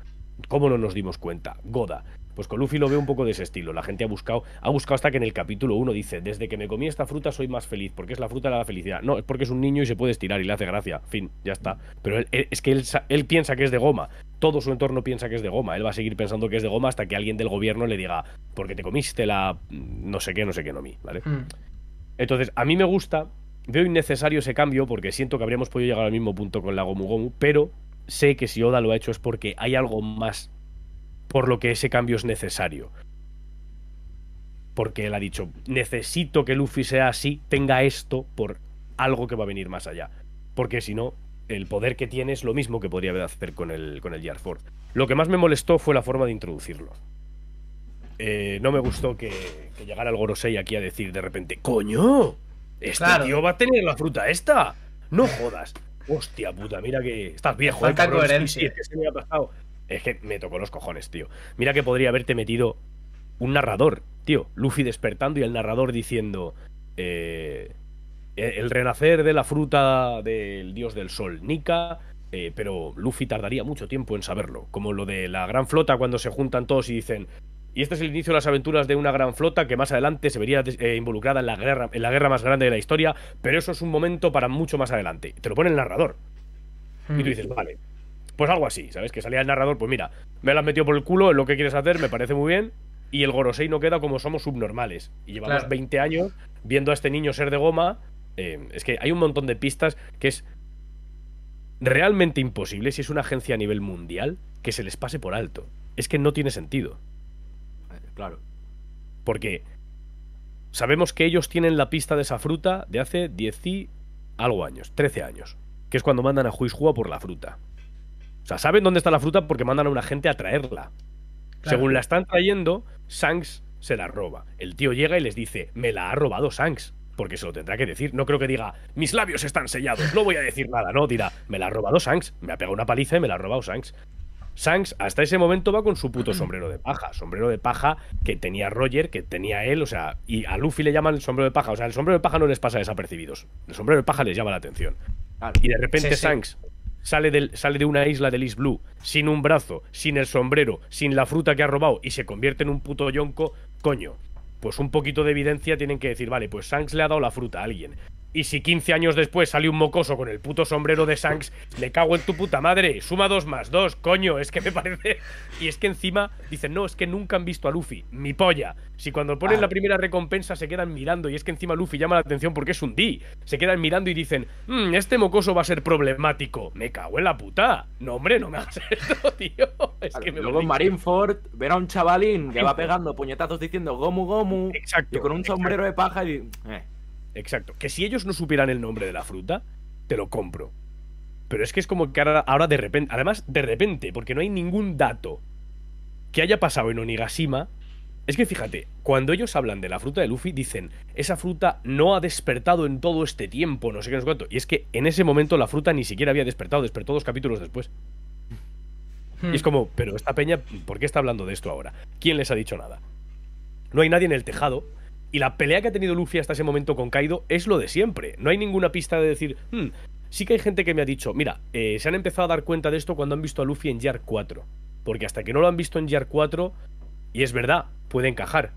¿Cómo no nos dimos cuenta? Goda. Pues con Luffy lo veo un poco de ese estilo. La gente ha buscado, ha buscado hasta que en el capítulo 1 dice, desde que me comí esta fruta soy más feliz, porque es la fruta de la felicidad. No, es porque es un niño y se puede estirar y le hace gracia. Fin, ya está. Pero él, es que él, él, piensa que es de goma. Todo su entorno piensa que es de goma. Él va a seguir pensando que es de goma hasta que alguien del gobierno le diga, porque te comiste la... no sé qué, no sé qué, no mí, ¿vale? Hmm. Entonces, a mí me gusta, veo innecesario ese cambio porque siento que habríamos podido llegar al mismo punto con la Gomu Gomu, pero sé que si Oda lo ha hecho es porque hay algo más por lo que ese cambio es necesario. Porque él ha dicho, necesito que Luffy sea así, tenga esto por algo que va a venir más allá. Porque si no, el poder que tiene es lo mismo que podría hacer con el, con el Ford. Lo que más me molestó fue la forma de introducirlo. Eh, no me gustó que, llegara el Gorosei aquí a decir de repente, ¡Coño! Este tío va a tener la fruta esta. No jodas. Hostia puta, mira que estás viejo. Falta coherencia. es que se me ha pasado. Es que me tocó los cojones, tío. Mira que podría haberte metido un narrador, tío. Luffy despertando y el narrador diciendo. Eh, el renacer de la fruta del dios del sol, Nika. Eh, pero Luffy tardaría mucho tiempo en saberlo. Como lo de la gran flota cuando se juntan todos y dicen. Y este es el inicio de las aventuras de una gran flota que más adelante se vería eh, involucrada en la, guerra, en la guerra más grande de la historia, pero eso es un momento para mucho más adelante. Te lo pone el narrador. Y tú hmm. dices, vale, pues algo así, ¿sabes? Que salía el narrador, pues mira, me la has metido por el culo, es lo que quieres hacer, me parece muy bien. Y el Gorosei no queda como somos subnormales. Y llevamos 20 años viendo a este niño ser de goma. Eh, es que hay un montón de pistas que es realmente imposible si es una agencia a nivel mundial que se les pase por alto. Es que no tiene sentido. Claro. Porque sabemos que ellos tienen la pista de esa fruta de hace 10 y algo años, 13 años, que es cuando mandan a Juizhua por la fruta. O sea, saben dónde está la fruta porque mandan a una gente a traerla. Según la están trayendo, Shanks se la roba. El tío llega y les dice, me la ha robado Shanks. Porque se lo tendrá que decir. No creo que diga, mis labios están sellados, no voy a decir nada. No, dirá, me la ha robado Shanks. Me ha pegado una paliza y me la ha robado Shanks. Shanks hasta ese momento va con su puto sombrero de paja. Sombrero de paja que tenía Roger, que tenía él, o sea, y a Luffy le llaman el sombrero de paja. O sea, el sombrero de paja no les pasa desapercibidos. El sombrero de paja les llama la atención. Y de repente Shanks sale, del, sale de una isla del East Blue sin un brazo, sin el sombrero, sin la fruta que ha robado y se convierte en un puto yonko, coño, pues un poquito de evidencia tienen que decir, vale, pues Shanks le ha dado la fruta a alguien. Y si 15 años después sale un mocoso con el puto sombrero de Shanks, me cago en tu puta madre. Suma dos más dos, coño. Es que me parece. Y es que encima dicen, no, es que nunca han visto a Luffy. Mi polla. Si cuando ponen la primera recompensa se quedan mirando, y es que encima Luffy llama la atención porque es un D. Se quedan mirando y dicen, mmm, este mocoso va a ser problemático. Me cago en la puta. No, hombre, no me hagas esto, tío. Es que me Luego en Marineford, ver a un chavalín que va pegando puñetazos diciendo Gomu Gomu. Exacto. Y con un sombrero de paja y. Eh. Exacto. Que si ellos no supieran el nombre de la fruta, te lo compro. Pero es que es como que ahora, de repente, además de repente, porque no hay ningún dato que haya pasado en Onigashima. Es que fíjate, cuando ellos hablan de la fruta de Luffy, dicen, esa fruta no ha despertado en todo este tiempo, no sé qué, no sé cuánto. Y es que en ese momento la fruta ni siquiera había despertado, despertó dos capítulos después. Y es hmm. como, pero esta peña, ¿por qué está hablando de esto ahora? ¿Quién les ha dicho nada? No hay nadie en el tejado y la pelea que ha tenido Luffy hasta ese momento con Kaido es lo de siempre. No hay ninguna pista de decir, hmm, sí que hay gente que me ha dicho, mira, eh, se han empezado a dar cuenta de esto cuando han visto a Luffy en Gear 4. Porque hasta que no lo han visto en Gear 4, y es verdad, puede encajar.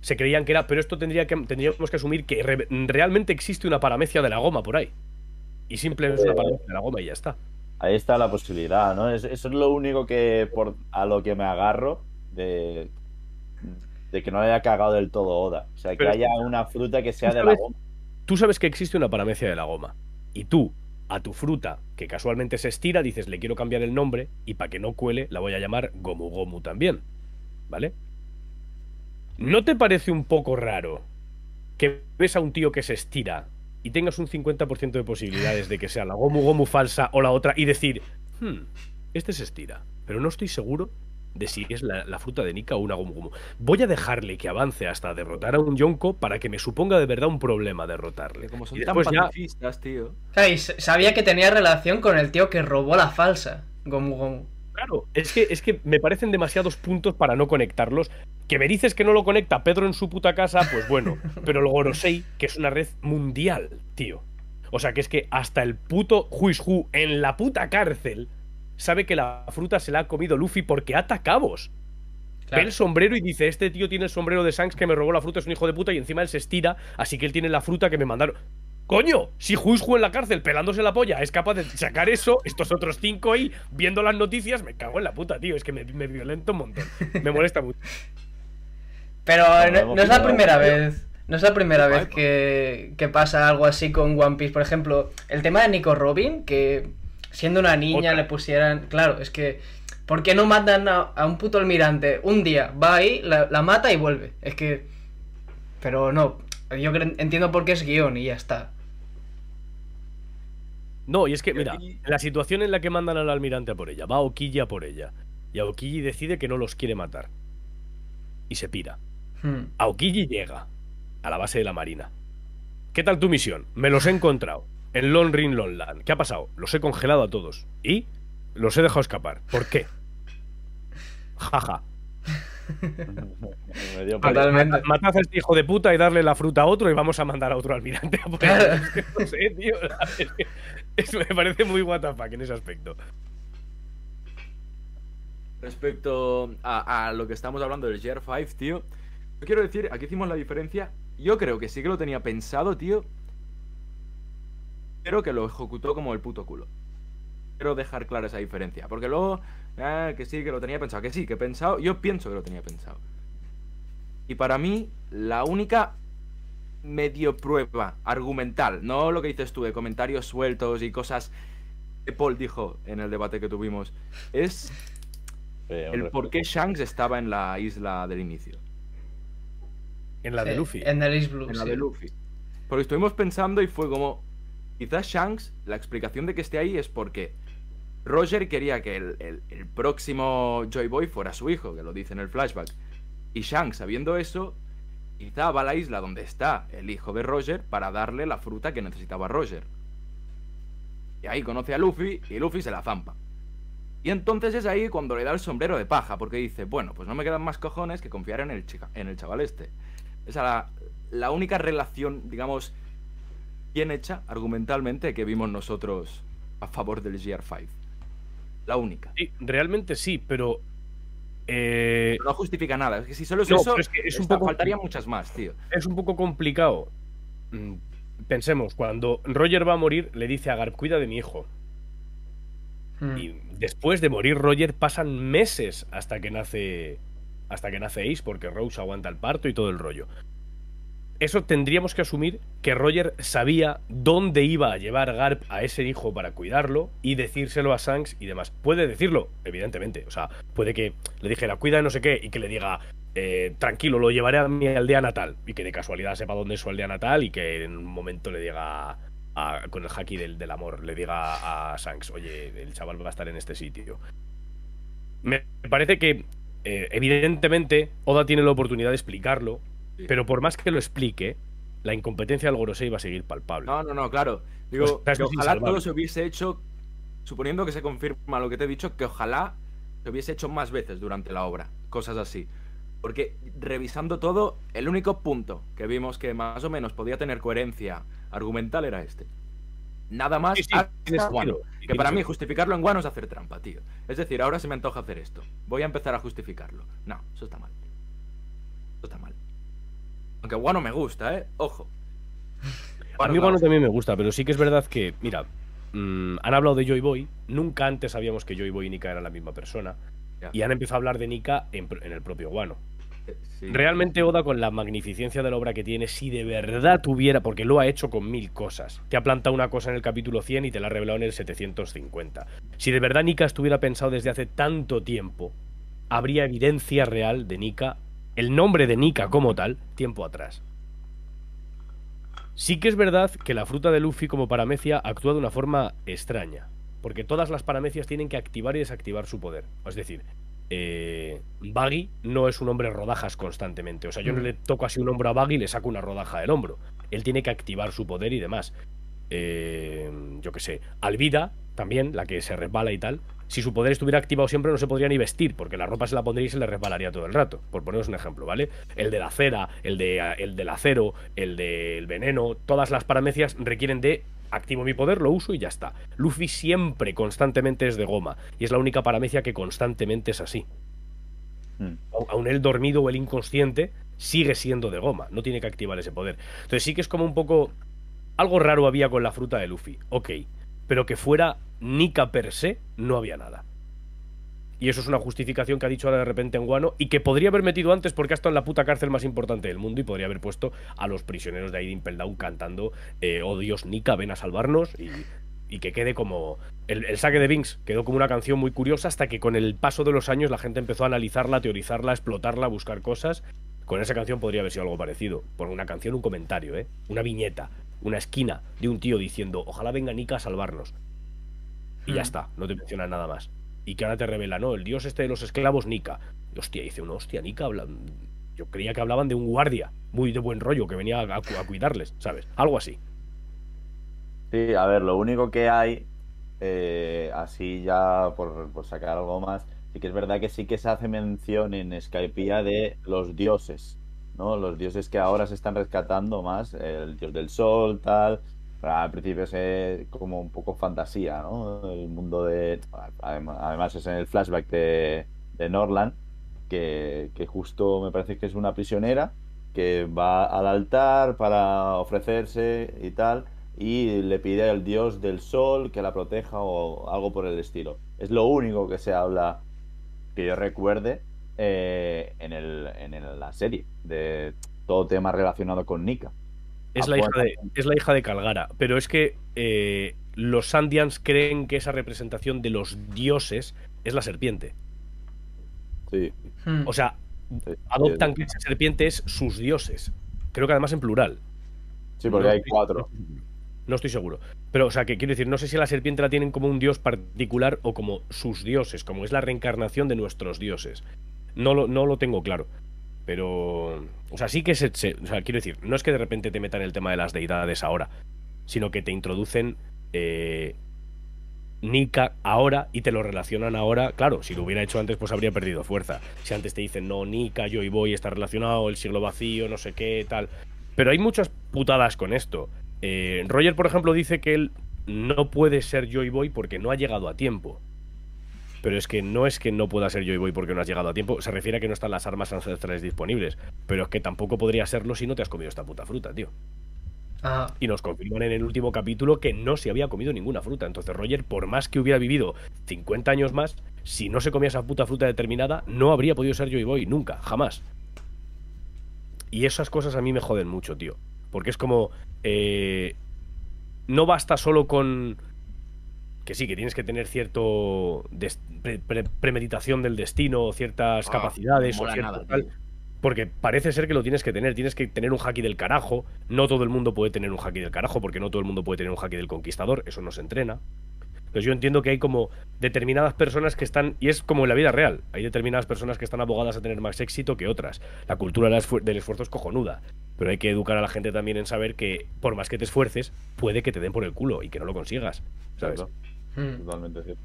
Se creían que era, pero esto tendría que, tendríamos que asumir que realmente existe una paramecia de la goma por ahí. Y simplemente es una paramecia de la goma y ya está. Ahí está la posibilidad, ¿no? eso es lo único que por, a lo que me agarro de de que no haya cagado del todo Oda. O sea, que haya una fruta que sea de la goma. Tú sabes que existe una paramecia de la goma. Y tú, a tu fruta, que casualmente se estira, dices, le quiero cambiar el nombre y para que no cuele, la voy a llamar Gomu Gomu también. ¿Vale? ¿No te parece un poco raro que ves a un tío que se estira y tengas un 50% de posibilidades de que sea la Gomu Gomu falsa o la otra y decir, hmm, este se estira, pero no estoy seguro de si es la, fruta de Nika o una Gomu Voy a dejarle que avance hasta derrotar a un Yonko para que me suponga de verdad un problema derrotarle. Como son tan pacifistas, tío. sabía que tenía relación con el tío que robó la falsa Gomu Gomu. Claro, es que, es que me parecen demasiados puntos para no conectarlos. Que me dices que no lo conecta Pedro en su puta casa, pues bueno. pero el Gorosei, que es una red mundial, tío. O sea, que es que hasta el puto Huishu en la puta cárcel sabe que la fruta se la ha comido Luffy porque ata cabos. Ve el sombrero y dice, este tío tiene el sombrero de Shanks que me robó la fruta, es un hijo de puta, y encima él se estira, así que él tiene la fruta que me mandaron. ¡Coño! Si Huishu en la cárcel pelándose la polla es capaz de sacar eso, estos otros cinco ahí viendo las noticias, me cago en la puta, tío. Es que me, me violenta un montón. Me molesta mucho. Pero No, no, es la primera vez. No es la primera vez que, que pasa algo así con One Piece. Por ejemplo, el tema de Nico Robin, que siendo una niña Otra. le pusieran. Claro, es que. ¿Por qué no matan a, a un puto almirante? Un día va ahí, la, la mata y vuelve. Es que. Pero no. Yo entiendo por qué es guion y ya está. No, y es que, mira, la situación en la que mandan al almirante a por ella, va Okiji a por ella. Y Aokiji decide que no los quiere matar. Y se pira. Hmm. Aokiji llega a la base de la marina. ¿Qué tal tu misión? Me los he encontrado. En Lone Ring Lone Land. ¿Qué ha pasado? Los he congelado a todos. ¿Y? Los he dejado escapar. ¿Por qué? Jaja. Me dio Vale, Totalmente. mata- matad a este hijo de puta y darle la fruta a otro y vamos a mandar a otro almirante a por Claro. él. Es que no sé, tío. Eso me parece muy WTF en ese aspecto. Respecto a, a lo que estamos hablando del GR5, tío. Yo quiero decir, aquí hicimos la diferencia. Yo creo que sí que lo tenía pensado, tío. Pero que lo ejecutó como el puto culo. Quiero dejar clara esa diferencia. Porque luego, ah, que sí, que lo tenía pensado. Que sí, que he pensado. Yo pienso que lo tenía pensado. Y para mí, la única medio prueba argumental, no lo que dices tú de comentarios sueltos y cosas que Paul dijo en el debate que tuvimos, es Eh, el por qué. Shanks estaba en la isla del inicio. En la de Luffy. En el Blue. En la sí. de Luffy. Porque estuvimos pensando y fue como. Quizás Shanks, la explicación de que esté ahí es porque Roger quería que el, el- próximo Joy Boy fuera su hijo, que lo dice en el flashback. Y Shanks, sabiendo eso, quizá va a la isla donde está el hijo de Roger para darle la fruta que necesitaba Roger. Y ahí conoce a Luffy y Luffy se la zampa. Y entonces es ahí cuando le da el sombrero de paja, porque dice, bueno, pues no me quedan más cojones que confiar en el, chica, en el chaval este. Esa es la, la única relación, digamos, bien hecha argumentalmente que vimos nosotros a favor del GR5. La única. Sí, realmente sí, pero. eh, Pero no justifica nada. Es que si solo es No, eso, es que es un poco- faltarían muchas más, tío. es un poco complicado. Mm, Pensemos, cuando Roger va a morir, le dice a Garp, cuida de mi hijo. Hmm. Y después de morir Roger, pasan meses hasta que nace. Hasta que nace Ace, porque Rose aguanta el parto y todo el rollo. Eso tendríamos que asumir que Roger sabía dónde iba a llevar Garp a ese hijo para cuidarlo y decírselo a Shanks y demás. Puede decirlo, evidentemente. O sea, puede que le dijera, cuida no sé qué, y que le diga, eh, tranquilo, lo llevaré a mi aldea natal. Y que de casualidad sepa dónde es su aldea natal y que en un momento le diga, con el haki del, del amor, le diga a Shanks, oye, el chaval va a estar en este sitio. Me parece que, eh, evidentemente, Oda tiene la oportunidad de explicarlo, Sí. pero por más que lo explique, la incompetencia del Gorosei va a seguir palpable. No, no, no, claro. Digo, O sea, que ojalá todo se hubiese hecho, suponiendo que se confirma lo que te he dicho, que ojalá se hubiese hecho más veces durante la obra. Cosas así. Porque revisando todo, el único punto que vimos que más o menos podía tener coherencia argumental era este. Nada más Sí, hasta sentido. Que para mí justificarlo en Wano es hacer trampa, tío. Es decir, ahora se me antoja hacer esto. Voy a empezar a justificarlo. No, eso está mal. Eso está mal. Aunque Wano me gusta, ¿eh? Ojo. A mí hostia. también me gusta, pero sí que es verdad que, mira, mm, han hablado de Joy Boy, nunca antes sabíamos que Joy Boy y Nika eran la misma persona, Ya. y han empezado a hablar de Nika en, el propio Wano. Eh, Sí. Realmente Oda, con la magnificencia de la obra que tiene, si de verdad tuviera, porque lo ha hecho con mil cosas, te ha plantado una cosa en el capítulo 100 y te la ha revelado en el 750. Si de verdad Nika estuviera pensado desde hace tanto tiempo, habría evidencia real de Nika, el nombre de Nika como tal, tiempo atrás. Sí que es verdad que la fruta de Luffy como paramecia actúa de una forma extraña, porque todas las paramecias tienen que activar y desactivar su poder. Es decir, eh, Baggy no es un hombre rodajas constantemente. O sea, yo no Mm. le toco así un hombro a Baggy y le saco una rodaja del hombro. Él tiene que activar su poder y demás. Eh, yo qué sé, Alvida, también, la que se resbala y tal. Si su poder estuviera activado siempre no se podría ni vestir, porque la ropa se la pondría y se le resbalaría todo el rato. Por poneros un ejemplo, ¿vale? El de la cera, el, de, el del acero, el del veneno, todas las paramecias requieren de activo mi poder, lo uso y ya está. Luffy siempre, constantemente es de goma. Y es la única paramecia que constantemente es así. Hmm. Aún él dormido o el inconsciente sigue siendo de goma. No tiene que activar ese poder. Entonces sí que es como un poco... Algo raro había con la fruta de Luffy. Ok. Pero que fuera Nika per se, no había nada. Y eso es una justificación que ha dicho ahora de repente en Guano y que podría haber metido antes porque ha estado en la puta cárcel más importante del mundo y podría haber puesto a los prisioneros de Aidin Peldown cantando eh, Oh Dios, Nika, ven a salvarnos y, que quede como... El, saque de Binks quedó como una canción muy curiosa hasta que con el paso de los años la gente empezó a analizarla, teorizarla, explotarla, buscar cosas. Con esa canción podría haber sido algo parecido. Por una canción, un comentario, ¿eh? Una viñeta, una esquina de un tío diciendo Ojalá venga Nika a salvarnos. Y ya hmm. está, no te menciona nada más y que ahora te revela, no, el dios este de los esclavos, Nika. hostia, dice uno, hostia, Nika habla... Yo creía que hablaban de un guardia muy de buen rollo que venía a, cuidarles, ¿sabes? Algo así. Sí, a ver, lo único que hay, eh, así ya por, sacar algo más, sí que es verdad que sí que se hace mención en Skypiea de los dioses, ¿no? Los dioses que ahora se están rescatando más, el dios del sol, tal, al principio es como un poco fantasía, ¿no? El mundo de... Además es en el flashback de, de Norland, que, justo me parece que es una prisionera que va al altar para ofrecerse y tal, y le pide al dios del sol que la proteja o algo por el estilo. Es lo único que se habla, que yo recuerde, eh, en, el, en la serie, de todo tema relacionado con Nika. Es, la hija de, es la hija de Calgara, pero es que eh, los Sandians creen que esa representación de los dioses es la serpiente. Sí. Hmm. O sea, adoptan que esa serpiente es sus dioses. Creo que además en plural. Sí, porque hay cuatro. No estoy seguro. Pero, o sea, que quiero decir, no sé si la serpiente la tienen como un dios particular o como sus dioses, como es la reencarnación de nuestros dioses. No lo, no lo tengo claro. Pero, o sea, sí que se, o sea, quiero decir, no es que de repente te metan el tema de las deidades ahora, sino que te introducen eh, Nika ahora y te lo relacionan ahora. Claro, si lo hubiera hecho antes, pues habría perdido fuerza. Si antes te dicen, no, Nika, yo y voy, está relacionado, el siglo vacío, no sé qué, tal. Pero hay muchas putadas con esto. Eh, Roger, por ejemplo, dice que él no puede ser Joy Boy porque no ha llegado a tiempo. Pero es que no es que no pueda ser yo y voy porque no has llegado a tiempo, se refiere a que no están las armas ancestrales disponibles. Pero es que tampoco podría serlo si no te has comido esta puta fruta, tío. Ah. Y nos confirman en el último capítulo que no se había comido ninguna fruta. Entonces Roger, por más que hubiera vivido 50 años más, si no se comía esa puta fruta determinada, no habría podido ser yo y voy, nunca, jamás. Y esas cosas a mí me joden mucho, tío. Porque es como... Eh, no basta solo con que sí, que tienes que tener cierto premeditación del destino, ciertas ah, capacidades o cierto tal, porque parece ser que lo tienes que tener, tienes que tener un haki del carajo, no todo el mundo puede tener un haki del carajo porque no todo el mundo puede tener un haki del conquistador, eso no se entrena. Entonces yo entiendo que hay como determinadas personas que están, y es como en la vida real, hay determinadas personas que están abogadas a tener más éxito que otras. La cultura del esfuerzo es cojonuda, pero hay que educar a la gente también en saber que por más que te esfuerces, puede que te den por el culo y que no lo consigas. ¿sabes? Hmm. Totalmente cierto.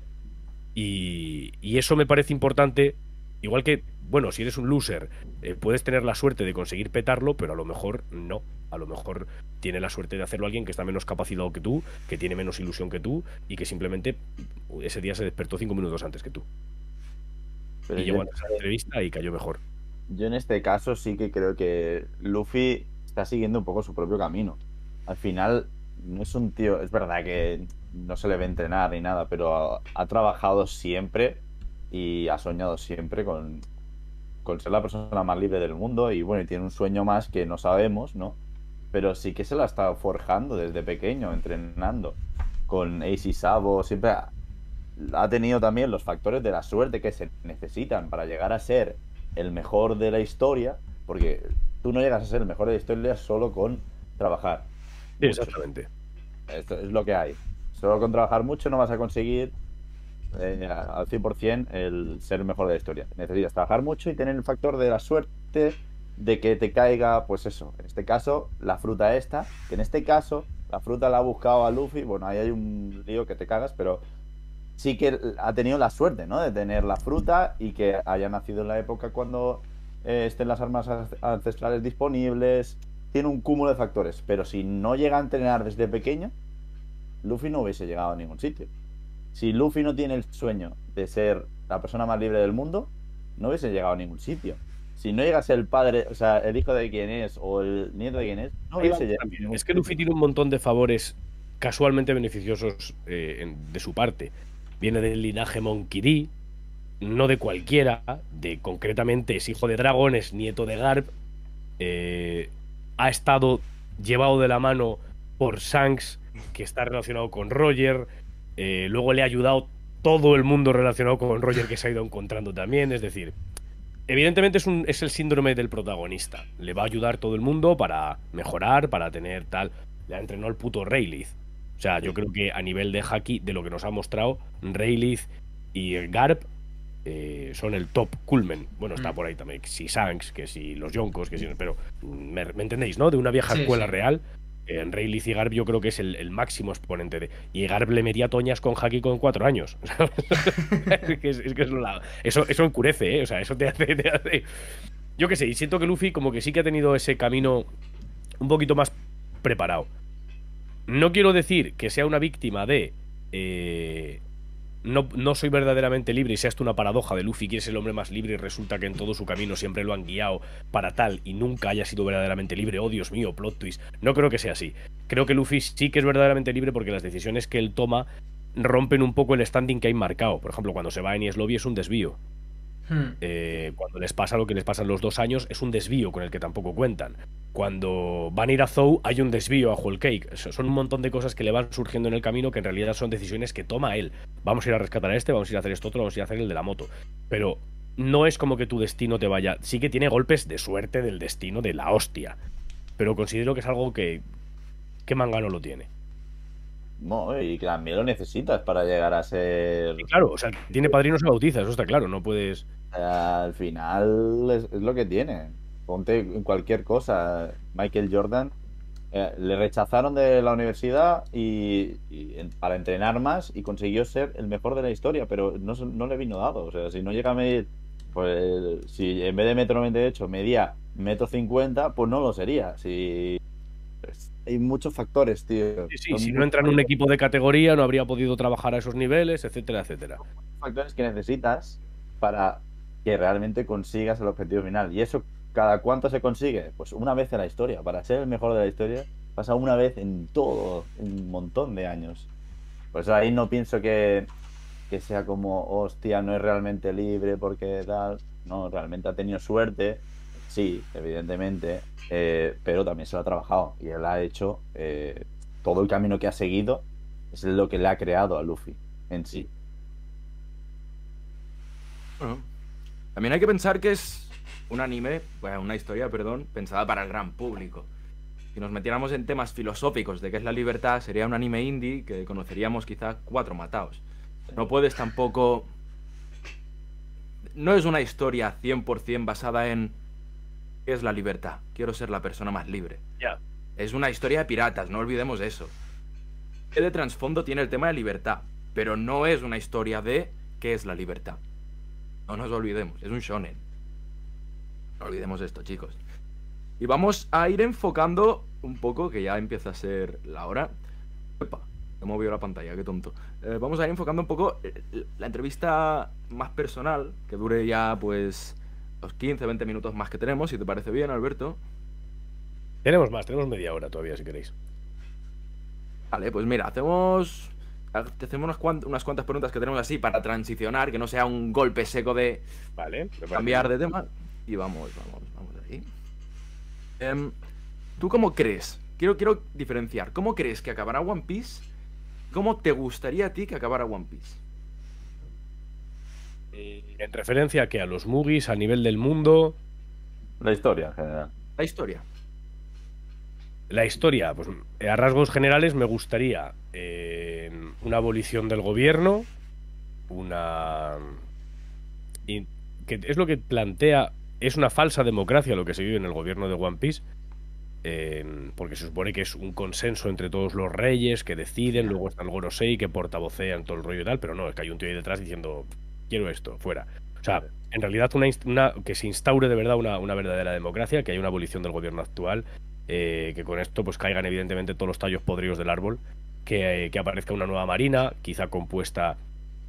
Y, eso me parece importante. Igual que, bueno, si eres un loser, eh, puedes tener la suerte de conseguir petarlo, pero a lo mejor no. A lo mejor tiene la suerte de hacerlo alguien que está menos capacitado que tú, que tiene menos ilusión que tú y que simplemente ese día se despertó cinco minutos antes que tú. y llegó a esa entrevista y cayó mejor. Yo en este caso sí que creo que Luffy está siguiendo un poco su propio camino. Al final, no es un tío, es verdad que no se le ve entrenar ni nada, pero ha, trabajado siempre y ha soñado siempre con, con, ser la persona más libre del mundo y bueno, tiene un sueño más que no sabemos, ¿no? Pero sí que se lo ha estado forjando desde pequeño, entrenando con Ace y Sabo, siempre ha, ha tenido también los factores de la suerte que se necesitan para llegar a ser el mejor de la historia, porque tú no llegas a ser el mejor de la historia solo con trabajar. Exactamente. Esto es lo que hay. Solo con trabajar mucho no vas a conseguir eh, al 100% el ser el mejor de la historia. Necesitas trabajar mucho y tener el factor de la suerte de que te caiga, pues eso, en este caso, la fruta esta, que en este caso La fruta la ha buscado a Luffy. Bueno, ahí hay un lío que te cagas, pero sí que ha tenido la suerte, ¿no? De tener la fruta y que haya nacido en la época cuando eh, estén las armas ancestrales disponibles. Tiene un cúmulo de factores. Pero si no llega a entrenar desde pequeño, Luffy no hubiese llegado a ningún sitio. Si Luffy no tiene el sueño de ser la persona más libre del mundo, no hubiese llegado a ningún sitio. Si no llega a ser el padre, o sea, el hijo de quien es o el nieto de quien es, no hubiese llegado. A ningún es que Luffy tiene un montón de favores casualmente beneficiosos eh, de su parte. Viene del linaje Monkey no de cualquiera, de concretamente es hijo de Dragon, es nieto de Garp, eh, ha estado llevado de la mano por Shanks, que está relacionado con Roger, eh, luego le ha ayudado todo el mundo relacionado con Roger que se ha ido encontrando también, es decir, evidentemente es, un, es el síndrome del protagonista, le va a ayudar todo el mundo para mejorar, para tener tal, le entrenó el puto Rayleigh. O sea, yo creo que a nivel de haki, de lo que nos ha mostrado, Rayleigh y Garp eh, son el top culmen. Bueno, está mm. por ahí también, si Shanks, que si los Yonkos, que si. Pero, me, entendéis, no? De una vieja escuela real en Rayleigh y Garb yo creo que es el, máximo exponente de. Y Garb le metía toñas con Haki con cuatro años. es que, es, eso, eso encurece, ¿eh? O sea, eso te hace, te hace. Yo qué sé, y siento que Luffy como que sí que ha tenido ese camino un poquito más preparado. No quiero decir que sea una víctima de. Eh, no, soy verdaderamente libre y sea esto una paradoja de Luffy, que es el hombre más libre y resulta que en todo su camino siempre lo han guiado para tal y nunca haya sido verdaderamente libre. Oh, Dios mío, plot twist. No creo que sea así. Creo que Luffy sí que es verdaderamente libre porque las decisiones que él toma rompen un poco el standing que hay marcado. Por ejemplo, cuando se va en Enies Lobby es un desvío. Hmm. Eh, cuando les pasa lo que les pasa en los dos años, es un desvío con el que tampoco cuentan. Cuando van a ir a Zou, hay un desvío a Whole Cake. Son un montón de cosas que le van surgiendo en el camino que en realidad son decisiones que toma él. Vamos a ir a rescatar a este, vamos a ir a hacer esto otro, vamos a ir a hacer el de la moto. Pero no es como que tu destino te vaya. Sí que tiene golpes de suerte del destino de la hostia. Pero considero que es algo que. que manga no lo tiene. No, y que también lo necesitas para llegar a ser. claro, o sea, tiene padrinos y bautiza, eso está claro, no puedes. al final es, lo que tiene. Ponte en cualquier cosa. Michael Jordan eh, le rechazaron de la universidad y, para entrenar más y consiguió ser el mejor de la historia, pero no, no le vino dado. O sea, si no llega a medir, pues si en vez de metro 98 medía metro 50, pues no lo sería. Si hay muchos factores, tío. Sí, si no entra en un equipo de categoría, no habría podido trabajar a esos niveles, etcétera, etcétera. Factores que necesitas para que realmente consigas el objetivo final. Y eso, ¿cada cuánto se consigue? Pues una vez en la historia. Para ser el mejor de la historia, pasa una vez en todo, un montón de años. Por eso ahí no pienso que, que sea como, hostia, no es realmente libre porque tal. No, realmente ha tenido suerte sí, evidentemente, eh, pero también se lo ha trabajado y él ha hecho eh, todo el camino que ha seguido, es lo que le ha creado a Luffy en sí. Bueno, también hay que pensar que es un anime, bueno, una historia, perdón, pensada para el gran público. Si nos metiéramos en temas filosóficos de qué es la libertad, sería un anime indie que conoceríamos quizá cuatro matados. No puedes tampoco... No es una historia 100% basada en ¿Qué es la libertad? Quiero ser la persona más libre. Es una historia de piratas, no olvidemos eso. ¿Qué de trasfondo tiene el tema de libertad? Pero no es una historia de qué es la libertad. No nos olvidemos, es un shonen. No olvidemos esto, chicos. Y vamos a ir enfocando un poco, que ya empieza a ser la hora. Epa, he movido la pantalla, qué tonto. Eh, vamos a ir enfocando un poco eh, la entrevista más personal, que dure ya pues los 15, 20 minutos más que tenemos, si te parece bien, Alberto. Tenemos más, tenemos media hora todavía, si queréis. Vale, pues mira, hacemos. Te hacemos unas, unas cuantas preguntas que tenemos así para transicionar, que no sea un golpe seco de vale, cambiar de tema. Y vamos, vamos, vamos ahí. Em, ¿Tú cómo crees? Quiero, quiero diferenciar. ¿Cómo crees que acabará One Piece? ¿Cómo te gustaría a ti que acabara One Piece? En referencia a que a los Mugis a nivel del mundo. La historia en general. La historia. La historia, pues a rasgos generales me gustaría eh, una abolición del gobierno, una... que es lo que plantea, es una falsa democracia lo que se vive en el gobierno de One Piece, eh, porque se supone que es un consenso entre todos los reyes que deciden, luego está el Gorosei que portavocean todo el rollo y tal, pero no, es que hay un tío ahí detrás diciendo, quiero esto, fuera. O sea, en realidad una, que se instaure de verdad una, una verdadera democracia, que haya una abolición del gobierno actual, eh, que con esto pues caigan evidentemente todos los tallos podridos del árbol, que, eh, que aparezca una nueva marina, quizá compuesta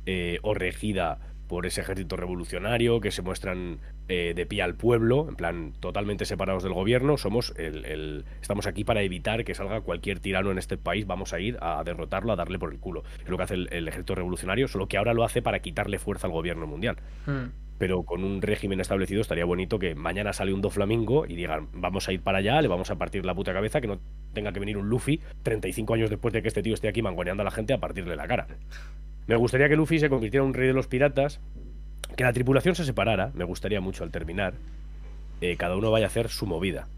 eh, o regida por ese ejército revolucionario, que se muestran eh, de pie al pueblo, en plan totalmente separados del gobierno. Somos el, el- estamos aquí para evitar que salga cualquier tirano en este país. Vamos a ir a derrotarlo, a darle por el culo. Es lo que hace el, el ejército revolucionario, solo que ahora lo hace para quitarle fuerza al gobierno mundial. Mm. Pero con un régimen establecido estaría bonito que mañana sale un Doflamingo y digan, vamos a ir para allá, le vamos a partir la puta cabeza, que no tenga que venir un Luffy 35 años después de que este tío esté aquí mangoneando a la gente a partirle la cara. Me gustaría que Luffy se convirtiera en un rey de los piratas, que la tripulación se separara, me gustaría mucho al terminar, eh, cada uno vaya a hacer su movida.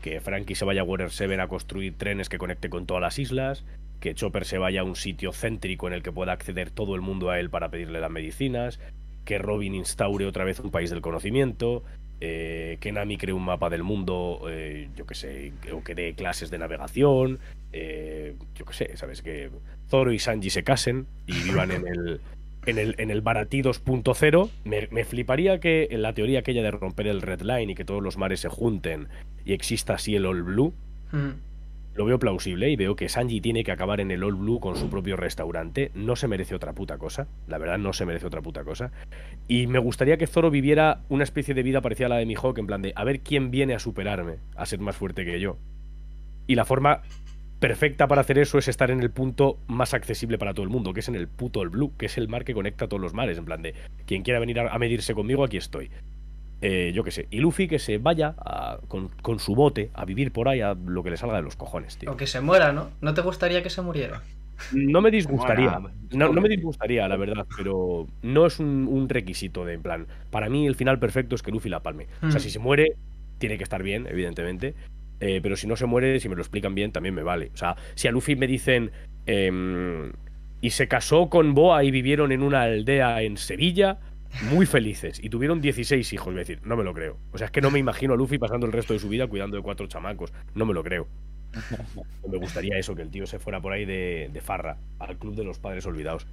Que Frankie se vaya a Water 7 a construir trenes que conecte con todas las islas, que Chopper se vaya a un sitio céntrico en el que pueda acceder todo el mundo a él para pedirle las medicinas, que Robin instaure otra vez un país del conocimiento, eh, que Nami cree un mapa del mundo, eh, yo que sé, o que dé clases de navegación, yo que sé, ¿sabes? Que Zoro y Sanji se casen y vivan en el, en el, en el Baratí 2.0. Me, me fliparía que en la teoría aquella de romper el Red Line y que todos los mares se junten y exista así el All Blue, Mm. lo veo plausible y veo que Sanji tiene que acabar en el All Blue con su propio restaurante. No se merece otra puta cosa. La verdad, no se merece otra puta cosa. Y me gustaría que Zoro viviera una especie de vida parecida a la de Mihawk, en plan de a ver quién viene a superarme, a ser más fuerte que yo. Y la forma perfecta para hacer eso es estar en el punto más accesible para todo el mundo, que es en el puto All Blue, que es el mar que conecta todos los mares. En plan de quien quiera venir a, medirse conmigo, aquí estoy. Eh, yo qué sé. Y Luffy que se vaya a- con, con su bote a vivir por ahí a lo que le salga de los cojones, tío. O que se muera, ¿no? ¿No te gustaría que se muriera? No me disgustaría. No, no me disgustaría, la verdad, pero no es un, un requisito de en plan. Para mí, el final perfecto es que Luffy la palme. O sea, Hmm. si se muere, tiene que estar bien, evidentemente. Eh, pero si no se muere, si me lo explican bien, también me vale. O sea, si a Luffy me dicen. em, y se casó con Boa y vivieron en una aldea en Sevilla, muy felices. Y tuvieron 16 hijos, voy a decir, no me lo creo. O sea, es que no me imagino a Luffy pasando el resto de su vida cuidando de cuatro chamacos. No me lo creo. Me gustaría eso, que el tío se fuera por ahí de, de farra, al club de los padres olvidados.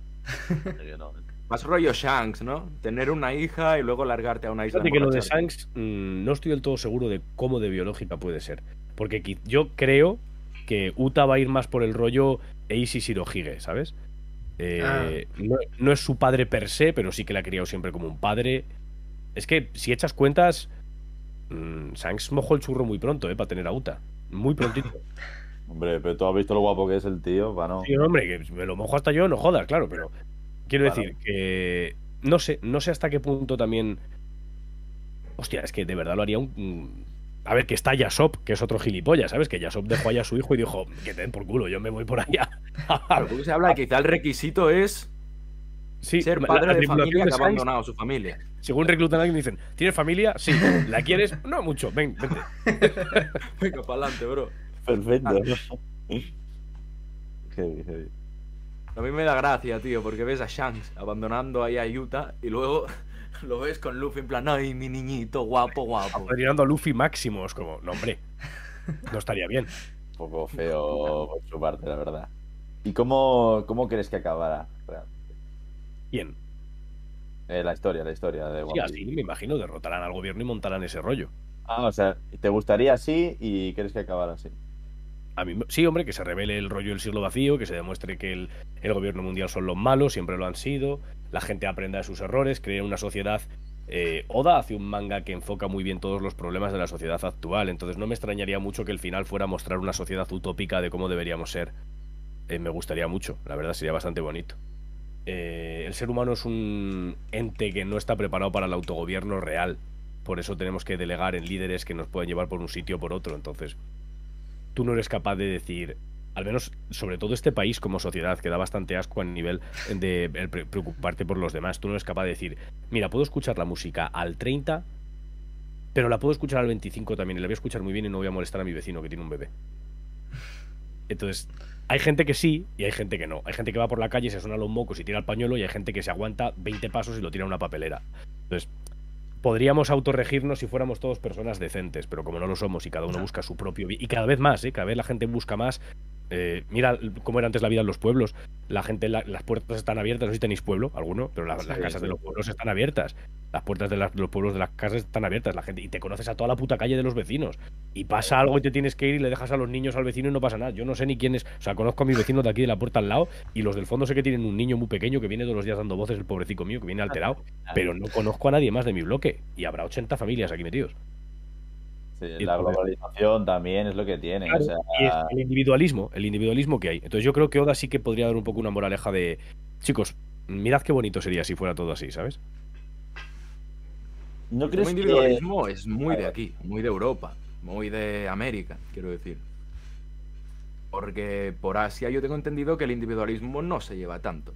Más rollo Shanks, ¿no? Tener una hija y luego largarte a una isla. Fíjate que lo de. Shanks mm, no estoy del todo seguro de cómo de biológica puede ser. Porque yo creo que Uta va a ir más por el rollo Eishi Shirohige, ¿sabes? Eh, no, no es su padre per se, pero sí que la ha criado siempre como un padre. Es que si echas cuentas, mm, Shanks mojó el churro muy pronto, ¿eh? Para tener a Uta. Muy prontito. Hombre, pero tú has visto lo guapo que es el tío, para no. Sí, hombre, que me lo mojo hasta yo, no jodas, claro, pero quiero Claro. decir que no sé, no sé hasta qué punto también. Hostia, es que de verdad lo haría un. A ver, que está Yasop, que es otro gilipollas, ¿sabes? Que Yasop dejó ahí a su hijo y dijo, que te den por culo, yo me voy por allá. Se habla de que quizá el requisito es sí, ser padre la de familia que ha abandonado a su familia. Según reclutan a alguien, dicen, ¿tienes familia? Sí. ¿La quieres? No mucho, ven, vente. Venga, para adelante, bro. Perfecto. Ah. Heavy, heavy. A mí me da gracia, tío, porque ves a Shanks abandonando ahí a Utah y luego lo ves con Luffy en plan, ay, mi niñito, guapo, guapo. Apadrinando a Luffy máximo, es como, no, hombre, no estaría bien. Un poco feo por su parte, la verdad. ¿Y cómo, cómo crees que acabará? Bien. Eh, la historia, la historia de One Sí, así me imagino, derrotarán al gobierno y montarán ese rollo. Ah, o sea, ¿te gustaría así y crees que acabará así? A mí, sí, hombre, que se revele el rollo del siglo vacío, que se demuestre que el, el gobierno mundial son los malos, siempre lo han sido, la gente aprenda de sus errores, cree una sociedad... eh, Oda hace un manga que enfoca muy bien todos los problemas de la sociedad actual, entonces no me extrañaría mucho que el final fuera mostrar una sociedad utópica de cómo deberíamos ser. Eh, me gustaría mucho, la verdad sería bastante bonito. Eh, el ser humano es un ente que no está preparado para el autogobierno real, por eso tenemos que delegar en líderes que nos pueden llevar por un sitio o por otro, entonces tú no eres capaz de decir, al menos sobre todo este país como sociedad, que da bastante asco a nivel de preocuparte por los demás, tú no eres capaz de decir, mira, puedo escuchar la música al 30, pero la puedo escuchar al 25 también, y la voy a escuchar muy bien y no voy a molestar a mi vecino que tiene un bebé. Entonces, hay gente que sí y hay gente que no. Hay gente que va por la calle, se suena los mocos y tira el pañuelo y hay gente que se aguanta 20 pasos y lo tira a una papelera. Entonces, podríamos autorregirnos si fuéramos todos personas decentes, pero como no lo somos y cada uno busca su propio... Y cada vez más, ¿eh? cada vez la gente busca más... Eh, mira cómo era antes la vida en los pueblos. La gente, las puertas están abiertas. No sé si tenéis pueblo, alguno, pero las casas de los pueblos están abiertas. Las puertas de, los pueblos de las casas están abiertas. La gente y te conoces a toda la puta calle de los vecinos. Y pasa algo y te tienes que ir y le dejas a los niños al vecino y no pasa nada. Yo no sé ni quién es. O sea, conozco a mis vecinos de aquí de la puerta al lado y los del fondo sé que tienen un niño muy pequeño que viene todos los días dando voces, el pobrecito mío, que viene alterado. Pero no conozco a nadie más de mi bloque. Y habrá 80 familias aquí metidos. Sí, la globalización también es lo que tiene. el individualismo, el individualismo que hay. Entonces yo creo que Oda sí que podría dar un poco una moraleja de, chicos, mirad qué bonito sería si fuera todo así, ¿sabes? ¿No crees el individualismo es muy de aquí, muy de Europa, muy de América, quiero decir. Porque por Asia yo tengo entendido que el individualismo no se lleva tanto.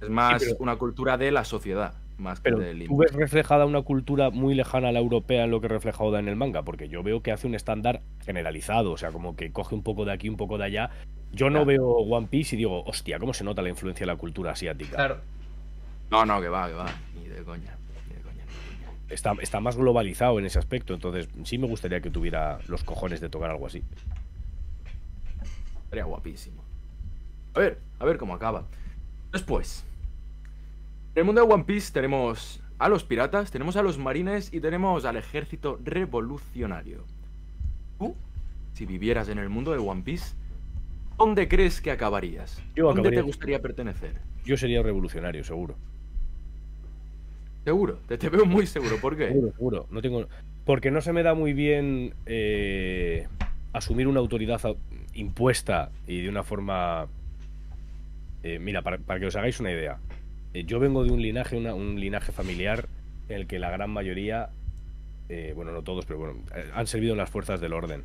Es más una cultura de la sociedad. Más pero tú ves reflejada una cultura muy lejana a la europea en lo que refleja Oda en el manga, porque yo veo que hace un estándar generalizado, o sea, como que coge un poco de aquí, un poco de allá. Yo no veo One Piece y digo, hostia, ¿cómo se nota la influencia de la cultura asiática? Claro. No, no, que va, que va, ni de coña. Está, está más globalizado en ese aspecto, entonces sí me gustaría que tuviera los cojones de tocar algo así. Sería guapísimo. A ver, a ver cómo acaba. Después, en el mundo de One Piece tenemos a los piratas, tenemos a los marines y tenemos al ejército revolucionario. ¿Tú, si vivieras en el mundo de One Piece, ¿dónde crees que acabarías? ¿Dónde te gustaría pertenecer? Yo sería revolucionario, seguro. Seguro, te, te, veo muy seguro. ¿Por qué? Seguro, seguro. No tengo... Porque no se me da muy bien eh, asumir una autoridad impuesta y de una forma... Eh, mira, para, que os hagáis una idea. Eh, yo vengo de un linaje, un linaje familiar en el que la gran mayoría, eh, bueno, no todos, pero bueno, eh, han servido en las fuerzas del orden.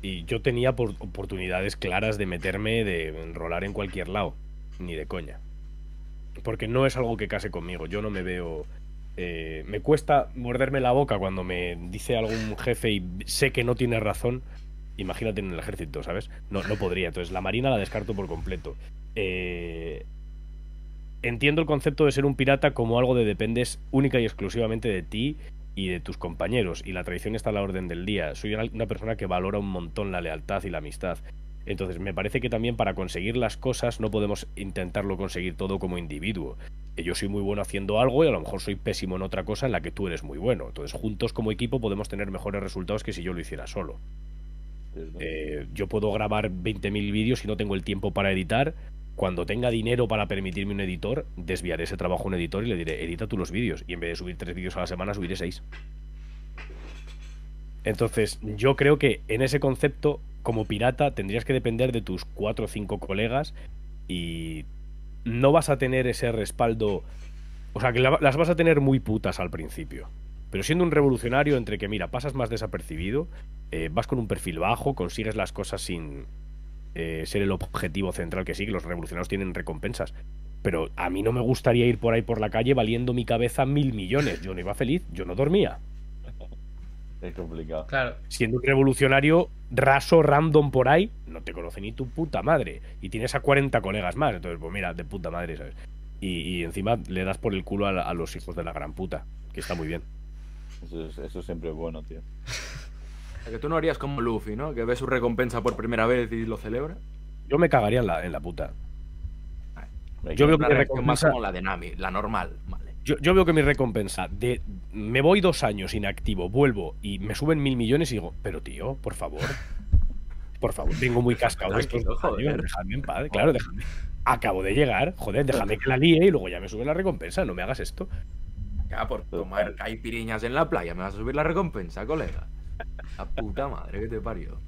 Y yo tenía oportunidades claras de meterme, de enrolar en cualquier lado, ni de coña. Porque no es algo que case conmigo, yo no me veo... me cuesta morderme la boca cuando me dice algún jefe y sé que no tiene razón. Imagínate en el ejército, ¿sabes? No, no podría. Entonces la marina la descarto por completo. Eh, entiendo el concepto de ser un pirata como algo de dependes única y exclusivamente de ti y de tus compañeros, y la tradición está a la orden del día. Soy una persona que valora un montón la lealtad y la amistad. Entonces, me parece que también para conseguir las cosas no podemos intentarlo conseguir todo como individuo. Yo soy muy bueno haciendo algo y a lo mejor soy pésimo en otra cosa en la que tú eres muy bueno. Entonces, juntos como equipo podemos tener mejores resultados que si yo lo hiciera solo. Eh, yo puedo grabar 20.000 vídeos y no tengo el tiempo para editar, cuando tenga dinero para permitirme un editor, desviaré ese trabajo a un editor y le diré, edita tú los vídeos. Y en vez de subir tres vídeos a la semana, subiré seis. Entonces, yo creo que en ese concepto, como pirata, tendrías que depender de tus cuatro o cinco colegas y no vas a tener ese respaldo. O sea, que las vas a tener muy putas al principio. Pero siendo un revolucionario, entre que, mira, pasas más desapercibido, eh, vas con un perfil bajo, consigues las cosas sin, eh, ser el objetivo central que sí, que los revolucionarios tienen recompensas. Pero a mí no me gustaría ir por ahí por la calle valiendo mi cabeza mil millones. Yo no iba feliz, yo no dormía. Es complicado. Claro. Siendo un revolucionario raso, random por ahí, no te conoce ni tu puta madre. Y tienes a 40 colegas más. Entonces, pues mira, de puta madre, ¿sabes? Y, encima le das por el culo a, los hijos de la gran puta, que está muy bien. Eso, eso siempre es bueno, tío. que tú no harías como Luffy, ¿no? Que ve su recompensa por primera vez y lo celebra. Yo me cagaría en la, en la puta. Yo veo que mi recompensa... más como la de Nami, la normal, vale. Yo, yo, veo que mi recompensa de me voy dos años inactivo, vuelvo y me suben mil millones y digo, pero tío, por favor, por favor, vengo muy cascado de déjame en paz, claro, déjame. Acabo de llegar, joder, déjame que la líe y luego ya me sube la recompensa, no me hagas esto. Ya, por tomar caipiriñas en la playa, me vas a subir la recompensa, colega. La puta madre que te parió.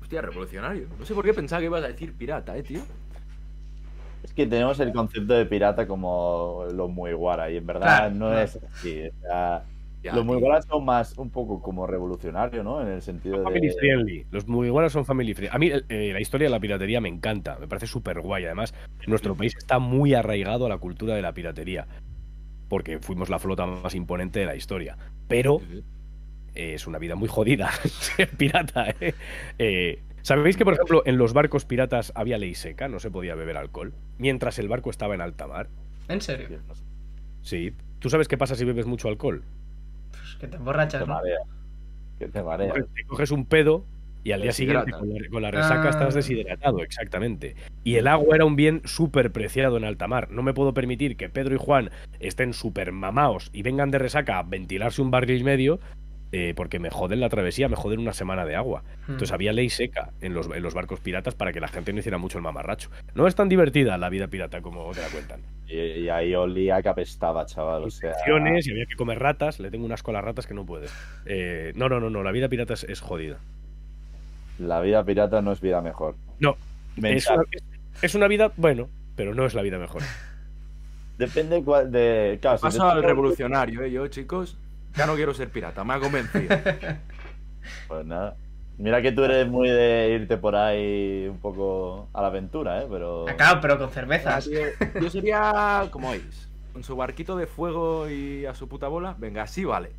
Hostia, revolucionario. No sé por qué pensaba que ibas a decir pirata, eh, tío. Es que tenemos el concepto de pirata como los muy guara y en verdad no es así. los muy son más un poco como revolucionario, ¿no? En el sentido family Friendly. Los muy son family friendly. A mí eh, la historia de la piratería me encanta, me parece súper guay. Además, nuestro país está muy arraigado a la cultura de la piratería. Porque fuimos la flota más imponente de la historia. Pero es una vida muy jodida ser pirata. ¿eh? ¿eh? sabéis que, por ejemplo, en los barcos piratas había ley seca? No se podía beber alcohol. Mientras el barco estaba en alta mar. ¿En serio? Sí. ¿Tú sabes qué pasa si bebes mucho alcohol? Pues que te Te emborrachas, ¿no? marea. Que te marea. Coges- Te coges un pedo y al día siguiente Deshidrata. con la, con la resaca Ah. estás deshidratado, exactamente. Y el agua era un bien súper preciado en alta mar. No me puedo permitir que Pedro y Juan estén súper mamaos y vengan de resaca a ventilarse un barril y medio eh, porque me joden la travesía, me joden una semana de agua. Mm. Entonces había ley seca en los, en los barcos piratas para que la gente no hiciera mucho el mamarracho. No es tan divertida la vida pirata como te la cuentan. Y, y ahí olía que apestaba, chaval. O sea, y había que comer ratas. Le tengo unas con las ratas que no puedes. Eh, no, no, no, no. La vida pirata es, es jodida. la vida pirata no es vida mejor. No. Es una, es- una vida, bueno, pero no es la vida mejor. Depende cuál de. Claro, si al revolucionario, ¿eh? Yo, chicos, ya no quiero ser pirata, me ha convencido. Pues nada. Mira que tú eres muy de irte por ahí un poco a la aventura, ¿eh? Pero. Ah, claro, pero con cervezas. Yo sería como Ace, con su barquito de fuego y a su puta bola. Venga, así vale,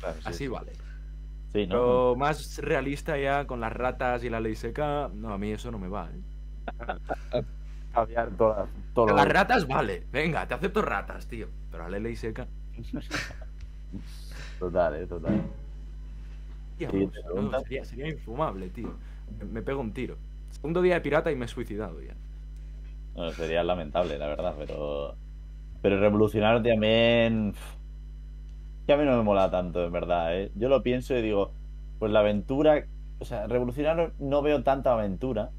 Claro, sí, así vale. Sí, ¿no? Pero más realista ya con las ratas y la ley seca, no, a mí eso no me va. ¿eh? Cambiar todas- todo. Las ratas vale, venga, te acepto ratas, tío. Pero la ley seca, Total, eh, total. Sí, no, sería, sería infumable, tío. Me, me pego un tiro. Segundo día de pirata y me he suicidado ya. Bueno, sería lamentable, la verdad, pero. Pero revolucionario también. Que a mí no me mola tanto, en verdad, ¿eh? Yo lo pienso y digo, pues la aventura. O sea, revolucionario no veo tanta aventura.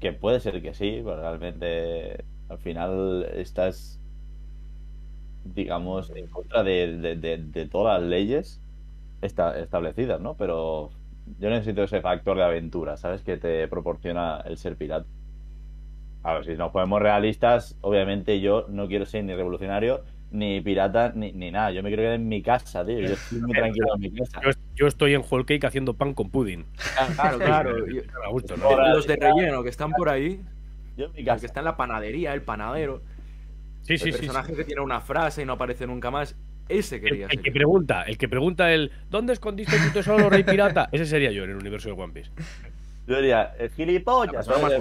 Que puede ser que sí, pero realmente. Al final estás. Digamos, en contra de, de- de- de todas las leyes esta- establecidas, ¿no? Pero yo necesito ese factor de aventura, ¿sabes? Que te proporciona el ser pirata. A ver, si nos ponemos realistas, obviamente yo no quiero ser ni revolucionario, ni pirata, ni, ni nada. Yo me quiero quedar en mi casa, tío. Yo estoy muy tranquilo en mi casa. Yo, yo estoy en Whole Cake haciendo pan con pudding. Claro, claro. y- A gusto, ¿no? Ahora- los de relleno que están por ahí, Yo en mi casa. que está en la panadería, el panadero, Sí, sí, el sí. personaje sí. que tiene una frase y no aparece nunca más, ese El, quería el ser. que pregunta, el que pregunta el ¿Dónde escondiste tu tesoro, rey pirata? Ese sería yo en el universo de One Piece. Yo diría, el La gilipollas. persona más.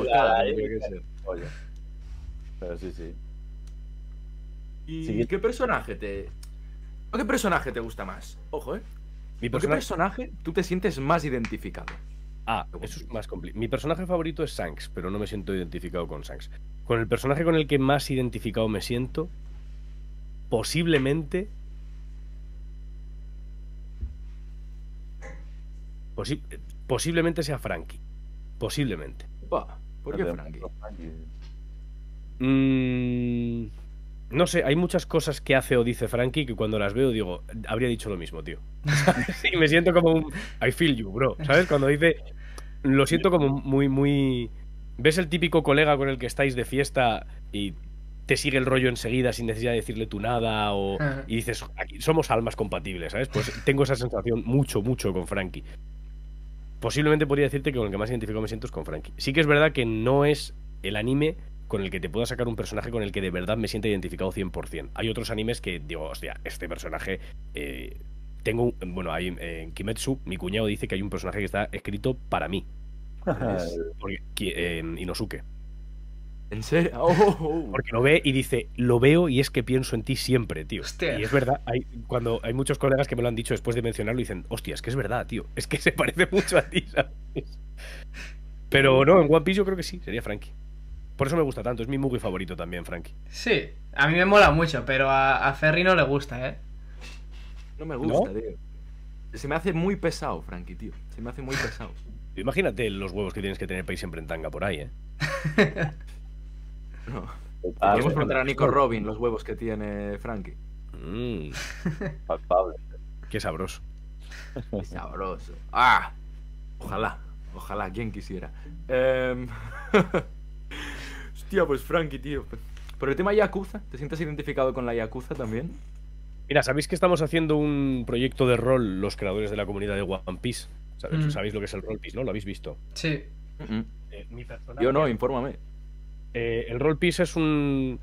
Pero sí, sí. ¿Y Sí. qué personaje te. ¿o ¿Qué personaje te gusta más? Ojo, ¿eh? Mi ¿Con qué personaje... personaje tú te sientes más identificado? Ah, eso es más complicado. Mi personaje favorito es Shanks, pero no me siento identificado con Shanks. Con el personaje con el que más identificado me siento, posiblemente. posi- posiblemente sea Frankie. Posiblemente. ¿Por qué Frankie? Mm, no sé, hay muchas cosas que hace o dice Frankie que cuando las veo digo, habría dicho lo mismo, tío. sí, me siento como un I feel you, bro. ¿Sabes? Cuando dice, lo siento como muy, muy. ¿Ves el típico colega con el que estáis de fiesta y te sigue el rollo enseguida sin necesidad de decirle tú nada? O, Ajá. y dices, aquí somos almas compatibles, ¿sabes? Pues tengo esa sensación mucho, mucho con Frankie. Posiblemente podría decirte que con el que más identificado me siento es con Frankie. Sí que es verdad que no es el anime con el que te pueda sacar un personaje con el que de verdad me sienta identificado 100%. Hay otros animes que digo, hostia, este personaje... eh, tengo, un- bueno, hay, eh, en Kimetsu, mi cuñado dice que hay un personaje que está escrito para mí. Es- porque- Inosuke. ¿En serio? Oh, oh, oh. Porque lo ve y dice, lo veo y es que pienso en ti siempre, tío. Hostia. Y es verdad, hay, cuando hay muchos colegas que me lo han dicho después de mencionarlo y dicen, hostia, es que es verdad, tío. Es que se parece mucho a ti, ¿sabes? Pero no, en One Piece yo creo que sí, sería Frankie. Por eso me gusta tanto, es mi movie favorito también, Frankie. Sí, a mí me mola mucho, pero a, a Ferry no le gusta, ¿eh? No me gusta, tío. Se me hace muy pesado, Frankie, tío. Se me hace muy pesado. Imagínate los huevos que tienes que tener para ir siempre en tanga por ahí, ¿eh? No. Ah, Podemos preguntar a Nico Robin los huevos que tiene Frankie. Mm, palpable. qué sabroso. Qué sabroso. ¡Ah! Ojalá, ojalá, quien quisiera. Em, Hostia, pues Frankie, tío. Por el tema Yakuza, ¿te sientes identificado con la Yakuza también? Mira, ¿sabéis que estamos haciendo un proyecto de rol los creadores de la comunidad de One Piece? ¿Sabéis, Mm. ¿Sabéis lo que es el role piece, no? ¿Lo habéis visto? Sí. Eh, mi personaje- Yo no, infórmame. Eh, el Roll Piece es un.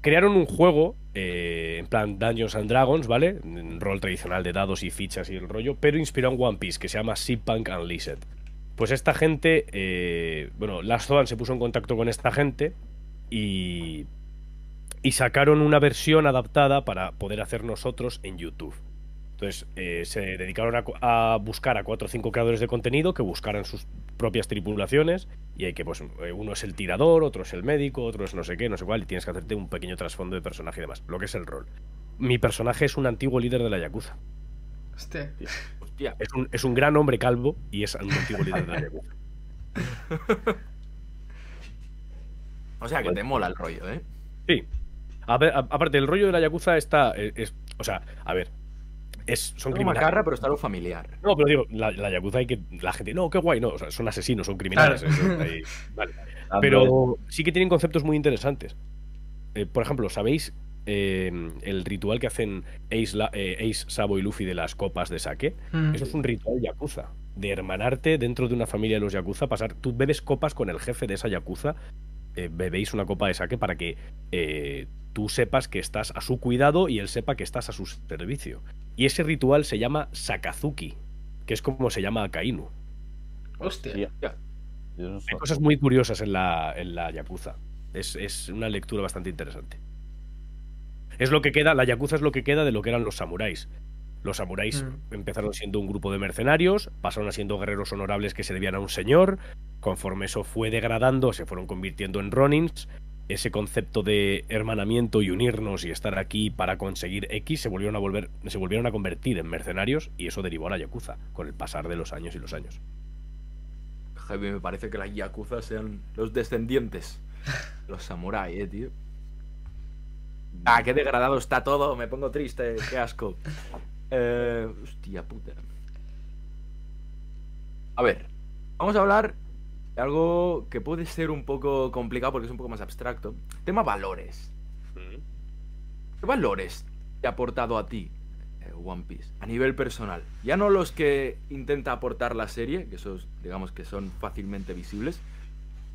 Crearon un juego, eh, en plan Dungeons and Dragons, ¿vale? Un rol tradicional de dados y fichas y el rollo, pero inspirado en One Piece, que se llama Punk Unleashed. Pues esta gente, eh, bueno, Last Zoan se puso en contacto con esta gente y y sacaron una versión adaptada para poder hacer nosotros en YouTube. Entonces eh, se dedicaron a, buscar a cuatro o cinco creadores de contenido que buscaran sus propias tripulaciones y hay que, pues, eh, uno es el tirador, otro es el médico, otro es no sé qué, no sé cuál, y tienes que hacerte un pequeño trasfondo de personaje y demás, lo que es el rol. Mi personaje es un antiguo líder de la Yakuza. Hostia. Hostia. Es un, es un gran hombre calvo y es un antiguo líder de la Yakuza. O sea que te mola el rollo, ¿eh? Sí. A ver, a- aparte, el rollo de la Yakuza está. eh, Es, o sea, a ver. Es, son criminales. macarra, pero está lo familiar. No, pero digo, la, la Yakuza hay que. La gente. No, qué guay, no. O sea, son asesinos, son criminales. Claro. eso, ahí, vale. Pero sí que tienen conceptos muy interesantes. Eh, por ejemplo, ¿sabéis eh, el ritual que hacen Ace, La- eh, Ace, Sabo y Luffy de las copas de sake? Mm. Eso es un ritual yakuza. De hermanarte dentro de una familia de los yakuza, pasar. Tú bebes copas con el jefe de esa yakuza. eh, bebéis una copa de sake para que eh, tú sepas que estás a su cuidado y él sepa que estás a su servicio. Y ese ritual se llama Sakazuki, que es como se llama Akainu. Hostia. Hay cosas muy curiosas en la, en la Yakuza. Es, es una lectura bastante interesante. Es lo que queda, la Yakuza es lo que queda de lo que eran los samuráis. Los samuráis Mm. empezaron siendo un grupo de mercenarios, pasaron a siendo guerreros honorables que se debían a un señor. Conforme eso fue degradando, se fueron convirtiendo en ronins. Ese concepto de hermanamiento y unirnos y estar aquí para conseguir X se volvieron a volver, se volvieron a convertir en mercenarios y eso derivó a la Yakuza con el pasar de los años y los años. Javi, me parece que las Yakuza sean los descendientes. Los samuráis, eh, tío. Ah, qué degradado está todo. Me pongo triste. Qué asco. Eh, hostia puta. A ver, vamos a hablar algo que puede ser un poco complicado porque es un poco más abstracto. Tema valores. ¿Qué valores te ha aportado a ti eh, One Piece a nivel personal? Ya no los que intenta aportar la serie, que esos digamos que son fácilmente visibles,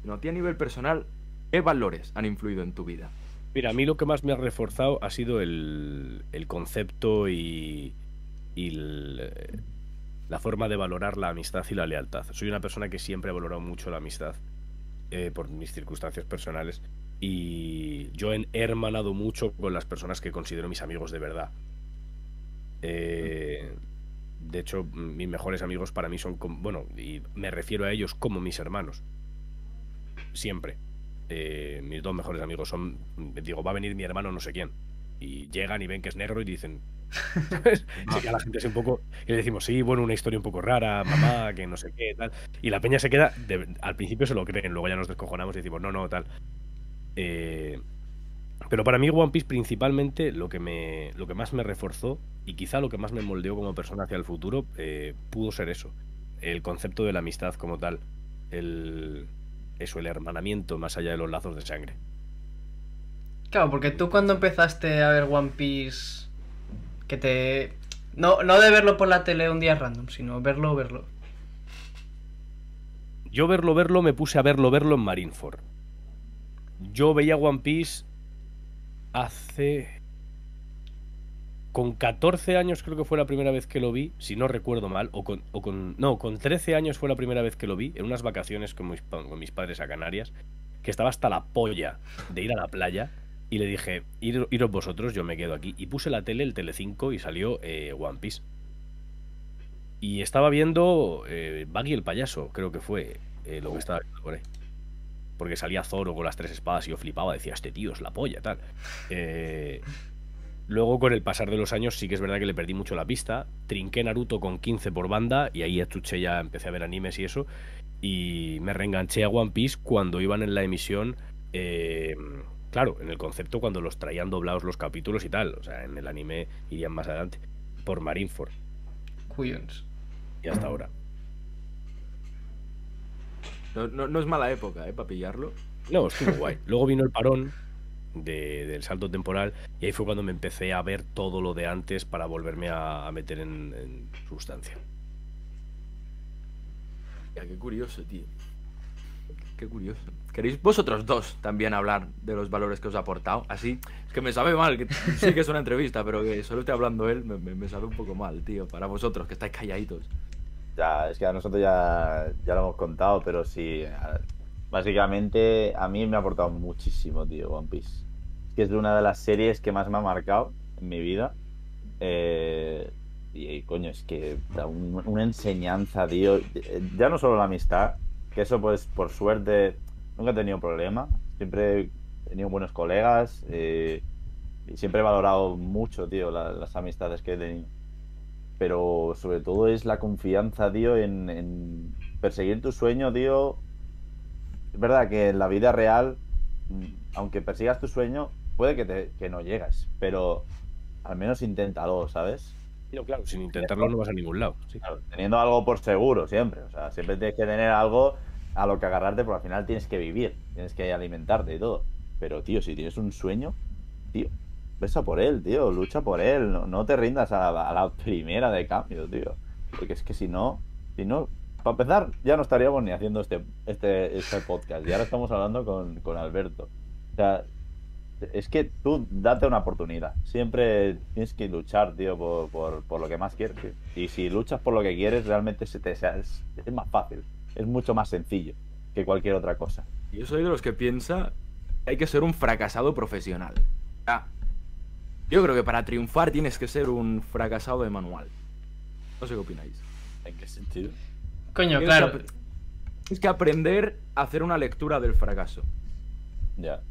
sino a ti a nivel personal, ¿qué valores han influido en tu vida? Mira, a mí lo que más me ha reforzado ha sido el, el concepto y, y el, eh, la forma de valorar la amistad y la lealtad. Soy una persona que siempre ha valorado mucho la amistad eh, por mis circunstancias personales y yo he hermanado mucho con las personas que considero mis amigos de verdad. Eh, de hecho, mis mejores amigos para mí son, como, bueno, y me refiero a ellos como mis hermanos. Siempre eh, mis dos mejores amigos son, digo, va a venir mi hermano no sé quién. Y llegan y ven que es negro y dicen... Sí, que a la gente es un poco... Y le decimos, sí, bueno, una historia un poco rara, mamá, que no sé qué, tal. Y la peña se queda... de- al principio se lo creen, luego ya nos descojonamos y decimos, no, no, tal. Eh, pero para mí One Piece principalmente lo que, me, lo que más me reforzó y quizá lo que más me moldeó como persona hacia el futuro eh, pudo ser eso. El concepto de la amistad como tal. El, eso, el hermanamiento más allá de los lazos de sangre. Claro, porque tú cuando empezaste a ver One Piece, que te... No, no de verlo por la tele un día random, sino verlo, verlo. Yo verlo, verlo, me puse a verlo, verlo en Marineford. Yo veía One Piece hace... Con 14 años creo que fue la primera vez que lo vi, si no recuerdo mal, o con, o con- No, con 13 años fue la primera vez que lo vi, en unas vacaciones con mis, con mis padres a Canarias, que estaba hasta la polla de ir a la playa, y le dije, "Ir- iros vosotros, yo me quedo aquí. Y puse la tele, el Telecinco, y salió eh, One Piece. Y estaba viendo eh, Buggy el payaso, creo que fue eh, lo que estaba viendo por ahí. Porque salía Zoro con las tres espadas y yo flipaba, decía, este tío es la polla, tal. Eh, luego, con el pasar de los años, sí que es verdad que le perdí mucho la pista. Trinqué Naruto con 15 por banda y ahí estuché ya, empecé a ver animes y eso. Y me reenganché a One Piece cuando iban en la emisión. Claro, en el concepto cuando los traían doblados los capítulos y tal. O sea, en el anime irían más adelante. Por Marineford. Cuyons. Y hasta ahora. No, no- no es mala época, ¿eh? Para pillarlo. No, estuvo guay. Luego vino el parón de- del salto temporal y ahí fue cuando me empecé a ver todo lo de antes para volverme a, a meter en, en sustancia. Ya, qué curioso, tío. Qué curioso. ¿Queréis vosotros dos también hablar de los valores que os ha aportado? Así, es que me sabe mal, que sí que es una entrevista, pero que solo esté hablando él, me, me- sabe un poco mal, tío. Para vosotros, que estáis calladitos. Ya, es que a nosotros ya, ya lo hemos contado, pero sí. Básicamente, a mí me ha aportado muchísimo, tío, One Piece. que es una de las series que más me ha marcado en mi vida. Eh, y, coño, es que da un- una enseñanza, tío. Ya no solo la amistad, que eso pues por suerte nunca he tenido problema. Siempre he tenido buenos colegas eh, y siempre he valorado mucho, tío, la- las amistades que he tenido. Pero sobre todo es la confianza, tío, en, en perseguir tu sueño, tío. Es verdad que en la vida real, mm, aunque persigas tu sueño, puede que, te, que no llegas, pero al menos inténtalo, ¿sabes? No, claro, sin intentarlo no vas a ningún lado. sí. Claro, teniendo algo por seguro siempre. O sea, siempre tienes que tener algo a lo que agarrarte, porque al final tienes que vivir, tienes que alimentarte y todo. Pero, tío, si tienes un sueño, tío, besa por él, tío, lucha por él. No, te rindas a la, primera de cambio, tío. Porque es que si no, si no, para empezar, ya no estaríamos ni haciendo este, este, este podcast. Y ahora estamos hablando con, con Alberto. O sea, es que tú date una oportunidad. Siempre tienes que luchar, tío, por, por, lo que más quieres. Y si luchas por lo que quieres, realmente se te, es, es más fácil. Es mucho más sencillo que cualquier otra cosa. Yo soy de los que piensa que hay que ser un fracasado profesional. Yo creo que para triunfar tienes que ser un fracasado de manual. No sé qué opináis. ¿En qué sentido? Coño, Tienes claro. que Tienes que aprender a hacer una lectura del fracaso. Ya.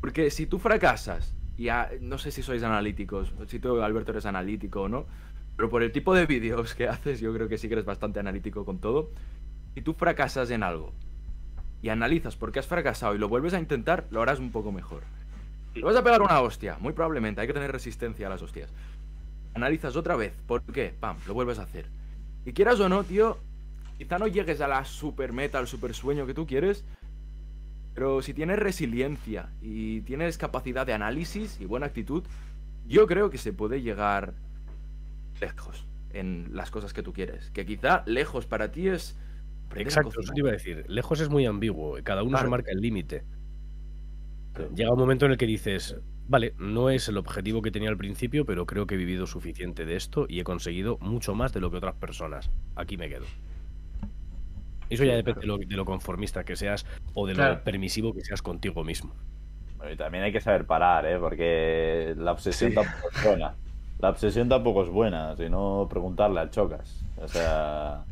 Porque si tú fracasas, y a- no sé si sois analíticos, si tú, Alberto, eres analítico o no, pero por el tipo de vídeos que haces, yo creo que sí que eres bastante analítico con todo. Si tú fracasas en algo y analizas por qué has fracasado y lo vuelves a intentar, lo harás un poco mejor. Si vas a pegar una hostia, muy probablemente, hay que tener resistencia a las hostias. Analizas otra vez, ¿por qué? Pam, lo vuelves a hacer. Y quieras o no, tío, quizá no llegues a la super meta, al super sueño que tú quieres, pero si tienes resiliencia y tienes capacidad de análisis y buena actitud, yo creo que se puede llegar lejos en las cosas que tú quieres. Que quizá lejos para ti es... Exacto, eso te iba a decir. Lejos es muy ambiguo, cada uno se marca el límite. Llega un momento en el que dices, vale, no es el objetivo que tenía al principio, pero creo que he vivido suficiente de esto y he conseguido mucho más de lo que otras personas. Aquí me quedo. Eso ya depende claro. de lo, de lo conformista que seas o de lo Claro. permisivo que seas contigo mismo. Bueno, y también hay que saber parar, ¿eh? Porque la obsesión tampoco es buena. La obsesión tampoco es buena, si no preguntarle al chocas. O sea.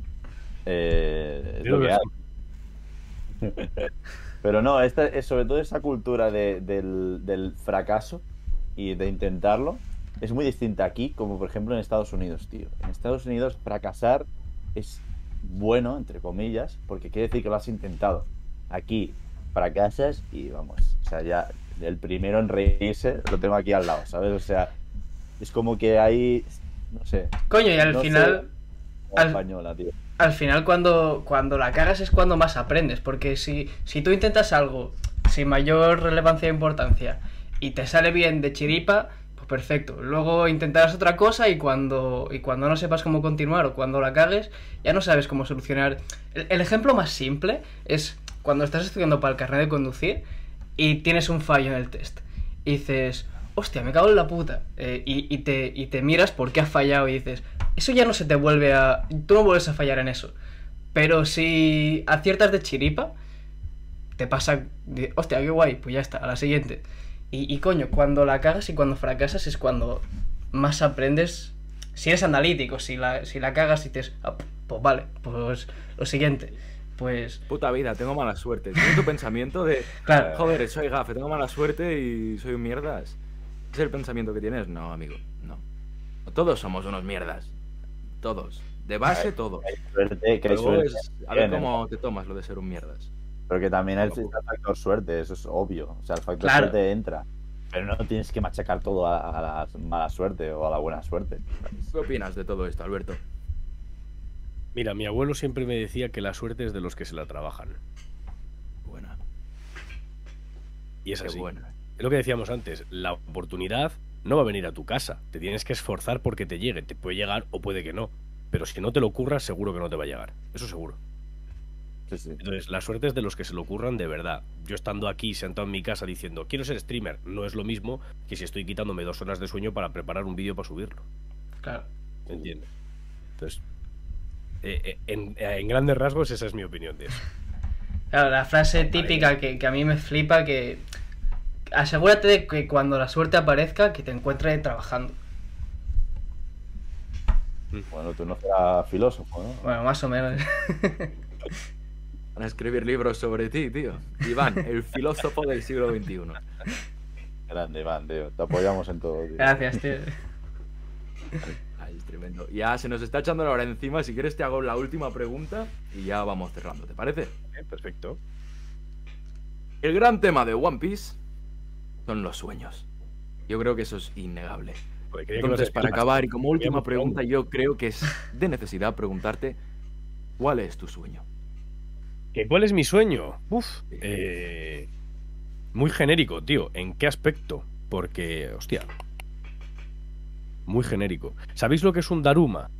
Eh, es Creo lo que que hay. Pero no, esta, es sobre todo esa cultura de- del, del fracaso y de intentarlo es muy distinta aquí, como por ejemplo en Estados Unidos, tío. En Estados Unidos fracasar es bueno, entre comillas, porque quiere decir que lo has intentado. Aquí fracasas y vamos, o sea, ya el primero en reírse lo tengo aquí al lado, ¿sabes? O sea, es como que hay, no sé, Coño, y al no final, al- española, tío. al final cuando, cuando la cagas es cuando más aprendes, porque si, si tú intentas algo sin mayor relevancia e importancia y te sale bien de chiripa, pues perfecto. Luego intentarás otra cosa y cuando, y cuando no sepas cómo continuar o cuando la cagues, ya no sabes cómo solucionar. El, el ejemplo más simple es cuando estás estudiando para el carnet de conducir y tienes un fallo en el test. Y dices, hostia, me cago en la puta. Eh, y, y te, y te miras por qué has fallado y dices, eso ya no se te vuelve a... Tú no vuelves a fallar en eso. Pero si aciertas de chiripa, te pasa... de, hostia, qué guay, pues ya está, a la siguiente. Y, y coño, cuando la cagas y cuando fracasas es cuando más aprendes. Si eres analítico, si la, si la cagas y dices, "Ah, pues vale, pues lo siguiente. Pues Puta vida, tengo mala suerte. Tienes tu pensamiento de... claro, Joder, soy gafe, tengo mala suerte y soy un mierdas. ¿Es el pensamiento que tienes? No, amigo, no. Todos somos unos mierdas. Todos. De base, todos. Hay suerte, que hay Luego suerte es a ver cómo te tomas lo de ser un mierdas. Pero que también el, factor suerte, eso es obvio. O sea, el factor Claro. suerte entra. Pero no tienes que machacar todo a, a la mala suerte o a la buena suerte. ¿Qué opinas de todo esto, Alberto? Mira, mi abuelo siempre me decía que la suerte es de los que se la trabajan. Buena. Y es Qué así. buena. Es lo que decíamos antes, la oportunidad no va a venir a tu casa. Te tienes que esforzar porque te llegue. Te puede llegar o puede que no. Pero si no te lo ocurras, seguro que no te va a llegar. Eso seguro. Sí, sí. Entonces, la suerte es de los que se lo ocurran de verdad. Yo estando aquí, sentado en mi casa, diciendo, quiero ser streamer, no es lo mismo que si estoy quitándome dos horas de sueño para preparar un vídeo para subirlo. claro. ¿Entiendes? Entonces, eh, eh, en, eh, en grandes rasgos, esa es mi opinión de eso. Claro, la frase típica que, que a mí me flipa que asegúrate de que cuando la suerte aparezca, que te encuentre trabajando. Bueno, tú no serás filósofo, ¿no? Bueno, más o menos. Van a escribir libros sobre ti, tío. Iván, el filósofo del siglo XXI. Grande, Iván, tío. Te apoyamos en todo, tío. Gracias, tío. Ay, es tremendo. Ya se nos está echando la hora encima. Si quieres, te hago la última pregunta y ya vamos cerrando, ¿te parece? Perfecto. El gran tema de One Piece son los sueños. Yo creo que eso es innegable. Entonces, para acabar y como última pregunta, yo creo que es de necesidad preguntarte ¿cuál es tu sueño? ¿Que ¿Cuál es mi sueño? Uf. eh, muy genérico, tío. ¿En qué aspecto? Porque, hostia. Muy genérico. ¿Sabéis lo que es un Daruma?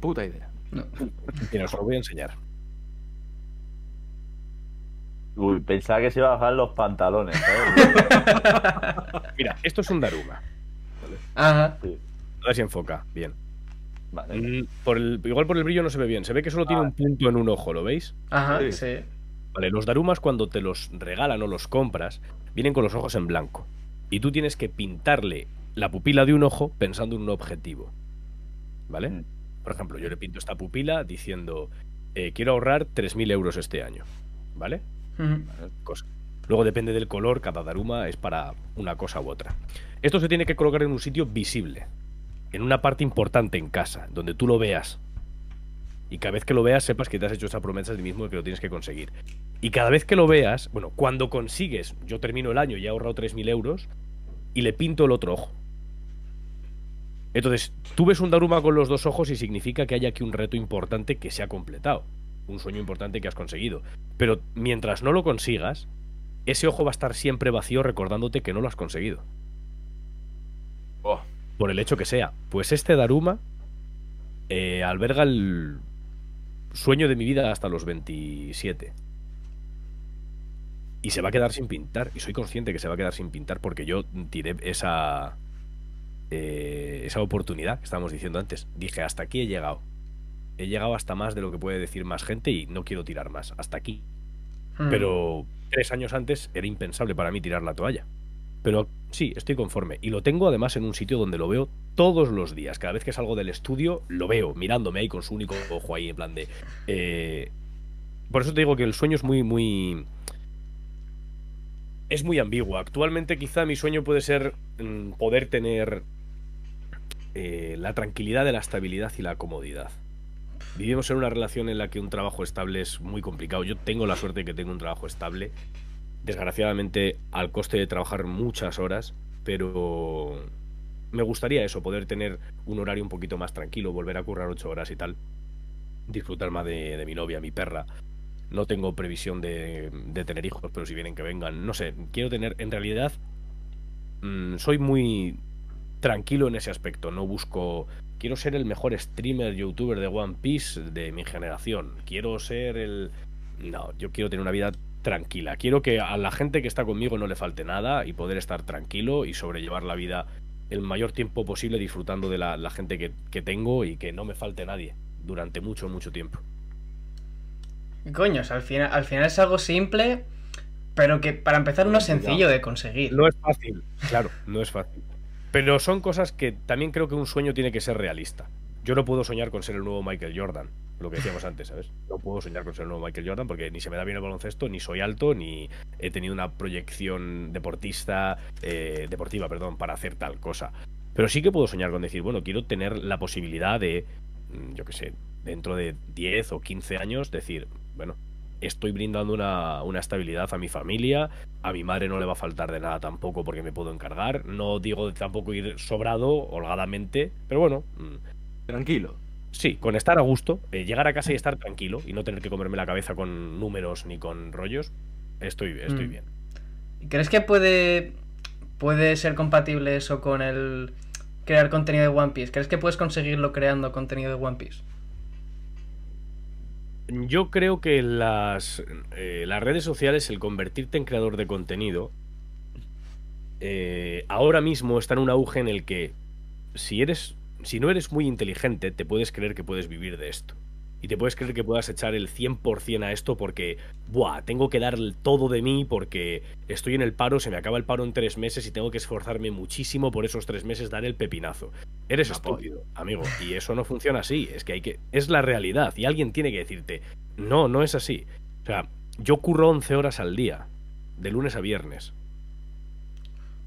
Puta idea. No. Mira, os lo voy a enseñar. Uy, pensaba que se iba a bajar los pantalones, ¿sabes? Mira, esto es un Daruma. Ajá. Sí. A ver si enfoca. Bien. Vale. Mm, Por el, igual por el brillo no se ve bien. Se ve que solo tiene un punto en un ojo, ¿lo veis? Ajá, Sí. sí. Vale, los Darumas cuando te los regalan o los compras, vienen con los ojos en blanco. Y tú tienes que pintarle la pupila de un ojo pensando en un objetivo. ¿Vale? Mm. Por ejemplo, yo le pinto esta pupila diciendo, eh, quiero ahorrar 3.000 euros este año. ¿Vale? Luego depende del color, cada Daruma es para una cosa u otra. Esto se tiene que colocar en un sitio visible, en una parte importante en casa, donde tú lo veas. Y cada vez que lo veas sepas que te has hecho esa promesa de ti mismo de que lo tienes que conseguir. Y cada vez que lo veas, bueno, cuando consigues, yo termino el año y he ahorrado 3.000 euros, y le pinto el otro ojo. Entonces, tú ves un Daruma con los dos ojos y significa que hay aquí un reto importante que se ha completado. Un sueño importante que has conseguido. Pero mientras no lo consigas, ese ojo va a estar siempre vacío recordándote que no lo has conseguido. Oh, Por el hecho que sea. Pues este Daruma eh, alberga el sueño de mi vida hasta los 27. Y se va a quedar sin pintar. Y soy consciente que se va a quedar sin pintar porque yo tiré esa. eh, esa oportunidad que estábamos diciendo antes. Dije, hasta aquí he llegado. He llegado hasta más de lo que puede decir más gente y no quiero tirar más. Hasta aquí. Mm. Pero tres años antes era impensable para mí tirar la toalla. Pero sí, estoy conforme. Y lo tengo además en un sitio donde lo veo todos los días. Cada vez que salgo del estudio, lo veo mirándome ahí con su único ojo ahí, en plan de. eh, Por eso te digo que el sueño es muy, muy. Es muy ambiguo. Actualmente, quizá mi sueño puede ser mm, poder tener eh, la tranquilidad de la estabilidad y la comodidad. Vivimos en una relación en la que un trabajo estable es muy complicado. Yo tengo la suerte de que tengo un trabajo estable. Desgraciadamente, al coste de trabajar muchas horas, pero me gustaría eso, poder tener un horario un poquito más tranquilo, volver a currar ocho horas y tal. Disfrutar más de, de mi novia, mi perra. No tengo previsión de, de tener hijos, pero si vienen que vengan. No sé, quiero tener, en realidad, mm, soy muy tranquilo en ese aspecto. No busco. Quiero ser el mejor streamer, youtuber de One Piece de mi generación. Quiero ser el. No, yo quiero tener una vida tranquila. Quiero que a la gente que está conmigo no le falte nada y poder estar tranquilo y sobrellevar la vida el mayor tiempo posible disfrutando de la, la gente que, que tengo y que no me falte nadie durante mucho, mucho tiempo. Coño, o sea, al final, al final es algo simple, pero que para empezar no es sencillo de conseguir. No es fácil, claro, no es fácil. Pero son cosas que también creo que un sueño tiene que ser realista. Yo no puedo soñar con ser el nuevo Michael Jordan, lo que decíamos antes, ¿sabes? No puedo soñar con ser el nuevo Michael Jordan porque ni se me da bien el baloncesto, ni soy alto, ni he tenido una proyección deportista, eh, deportiva, perdón, para hacer tal cosa. Pero sí que puedo soñar con decir, bueno, quiero tener la posibilidad de, mm, yo qué sé, dentro de 10 o 15 años, decir, bueno, estoy brindando una, una estabilidad a mi familia, a mi madre no le va a faltar de nada tampoco porque me puedo encargar, no digo tampoco ir sobrado, holgadamente, pero bueno, mm, tranquilo. sí, con estar a gusto, eh, llegar a casa y estar tranquilo y no tener que comerme la cabeza con números ni con rollos, estoy, estoy Mm. bien. ¿Y ¿Crees que puede, puede ser compatible eso con el crear contenido de One Piece? ¿Crees que puedes conseguirlo creando contenido de One Piece? Yo creo que las, eh, las redes sociales, el convertirte en creador de contenido, eh, ahora mismo está en un auge en el que si eres, si no eres muy inteligente, te puedes creer que puedes vivir de esto. Y te puedes creer que puedas echar el 100% a esto porque, buah, tengo que dar todo de mí porque estoy en el paro, se me acaba el paro en tres meses y tengo que esforzarme muchísimo por esos tres meses dar el pepinazo. Eres estúpido, amigo, y eso no funciona así, es que hay que... Es la realidad y alguien tiene que decirte, no, no es así. O sea, yo curro 11 horas al día, de lunes a viernes.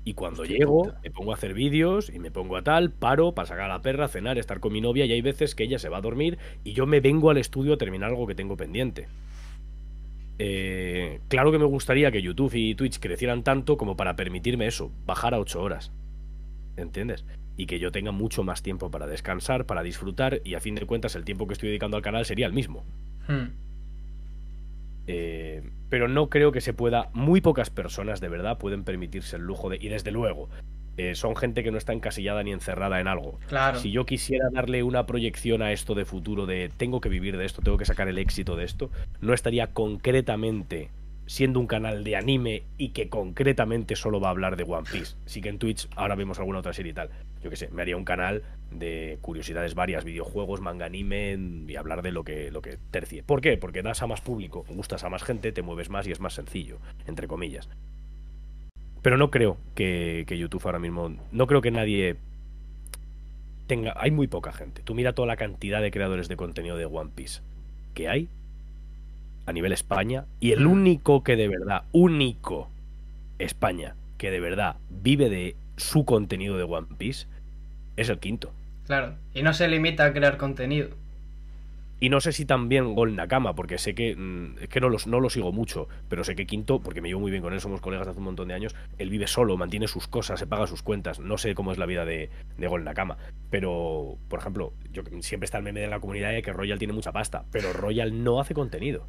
Y cuando llego, me pongo a hacer vídeos y me pongo a tal, paro para sacar a la perra, cenar, estar con mi novia y hay veces que ella se va a dormir y yo me vengo al estudio a terminar algo que tengo pendiente. Eh, claro que me gustaría que YouTube y Twitch crecieran tanto como para permitirme eso, bajar a 8 horas. ¿Entiendes? Y que yo tenga mucho más tiempo para descansar, para disfrutar y a fin de cuentas el tiempo que estoy dedicando al canal sería el mismo. Hmm. Eh, pero no creo que se pueda. Muy pocas personas de verdad pueden permitirse el lujo de. Y desde luego, eh, son gente que no está encasillada ni encerrada en algo. Claro. Si yo quisiera darle una proyección a esto de futuro, de tengo que vivir de esto, tengo que sacar el éxito de esto, no estaría concretamente siendo un canal de anime y que concretamente solo va a hablar de One Piece. Sí que en Twitch ahora vemos alguna otra serie y tal. Yo qué sé, me haría un canal de curiosidades varias, videojuegos, manga, anime y hablar de lo que, lo que tercie. ¿Por qué? Porque das a más público, gustas a más gente, te mueves más y es más sencillo, entre comillas. Pero no creo que, que YouTube ahora mismo, no creo que nadie tenga, hay muy poca gente. Tú mira toda la cantidad de creadores de contenido de One Piece que hay a nivel España y el único que de verdad, único España que de verdad vive de su contenido de One Piece es el quinto. Claro. Y no se limita a crear contenido. Y no sé si también Gol Nakama, porque sé que. mm, Es que no, los, no lo sigo mucho, pero sé que Quinto, porque me llevo muy bien con él, somos colegas de hace un montón de años. Él vive solo, mantiene sus cosas, se paga sus cuentas. No sé cómo es la vida de, de Gol Nakama. Pero, por ejemplo, yo siempre está el meme de la comunidad de que Royal tiene mucha pasta, pero Royal no hace contenido.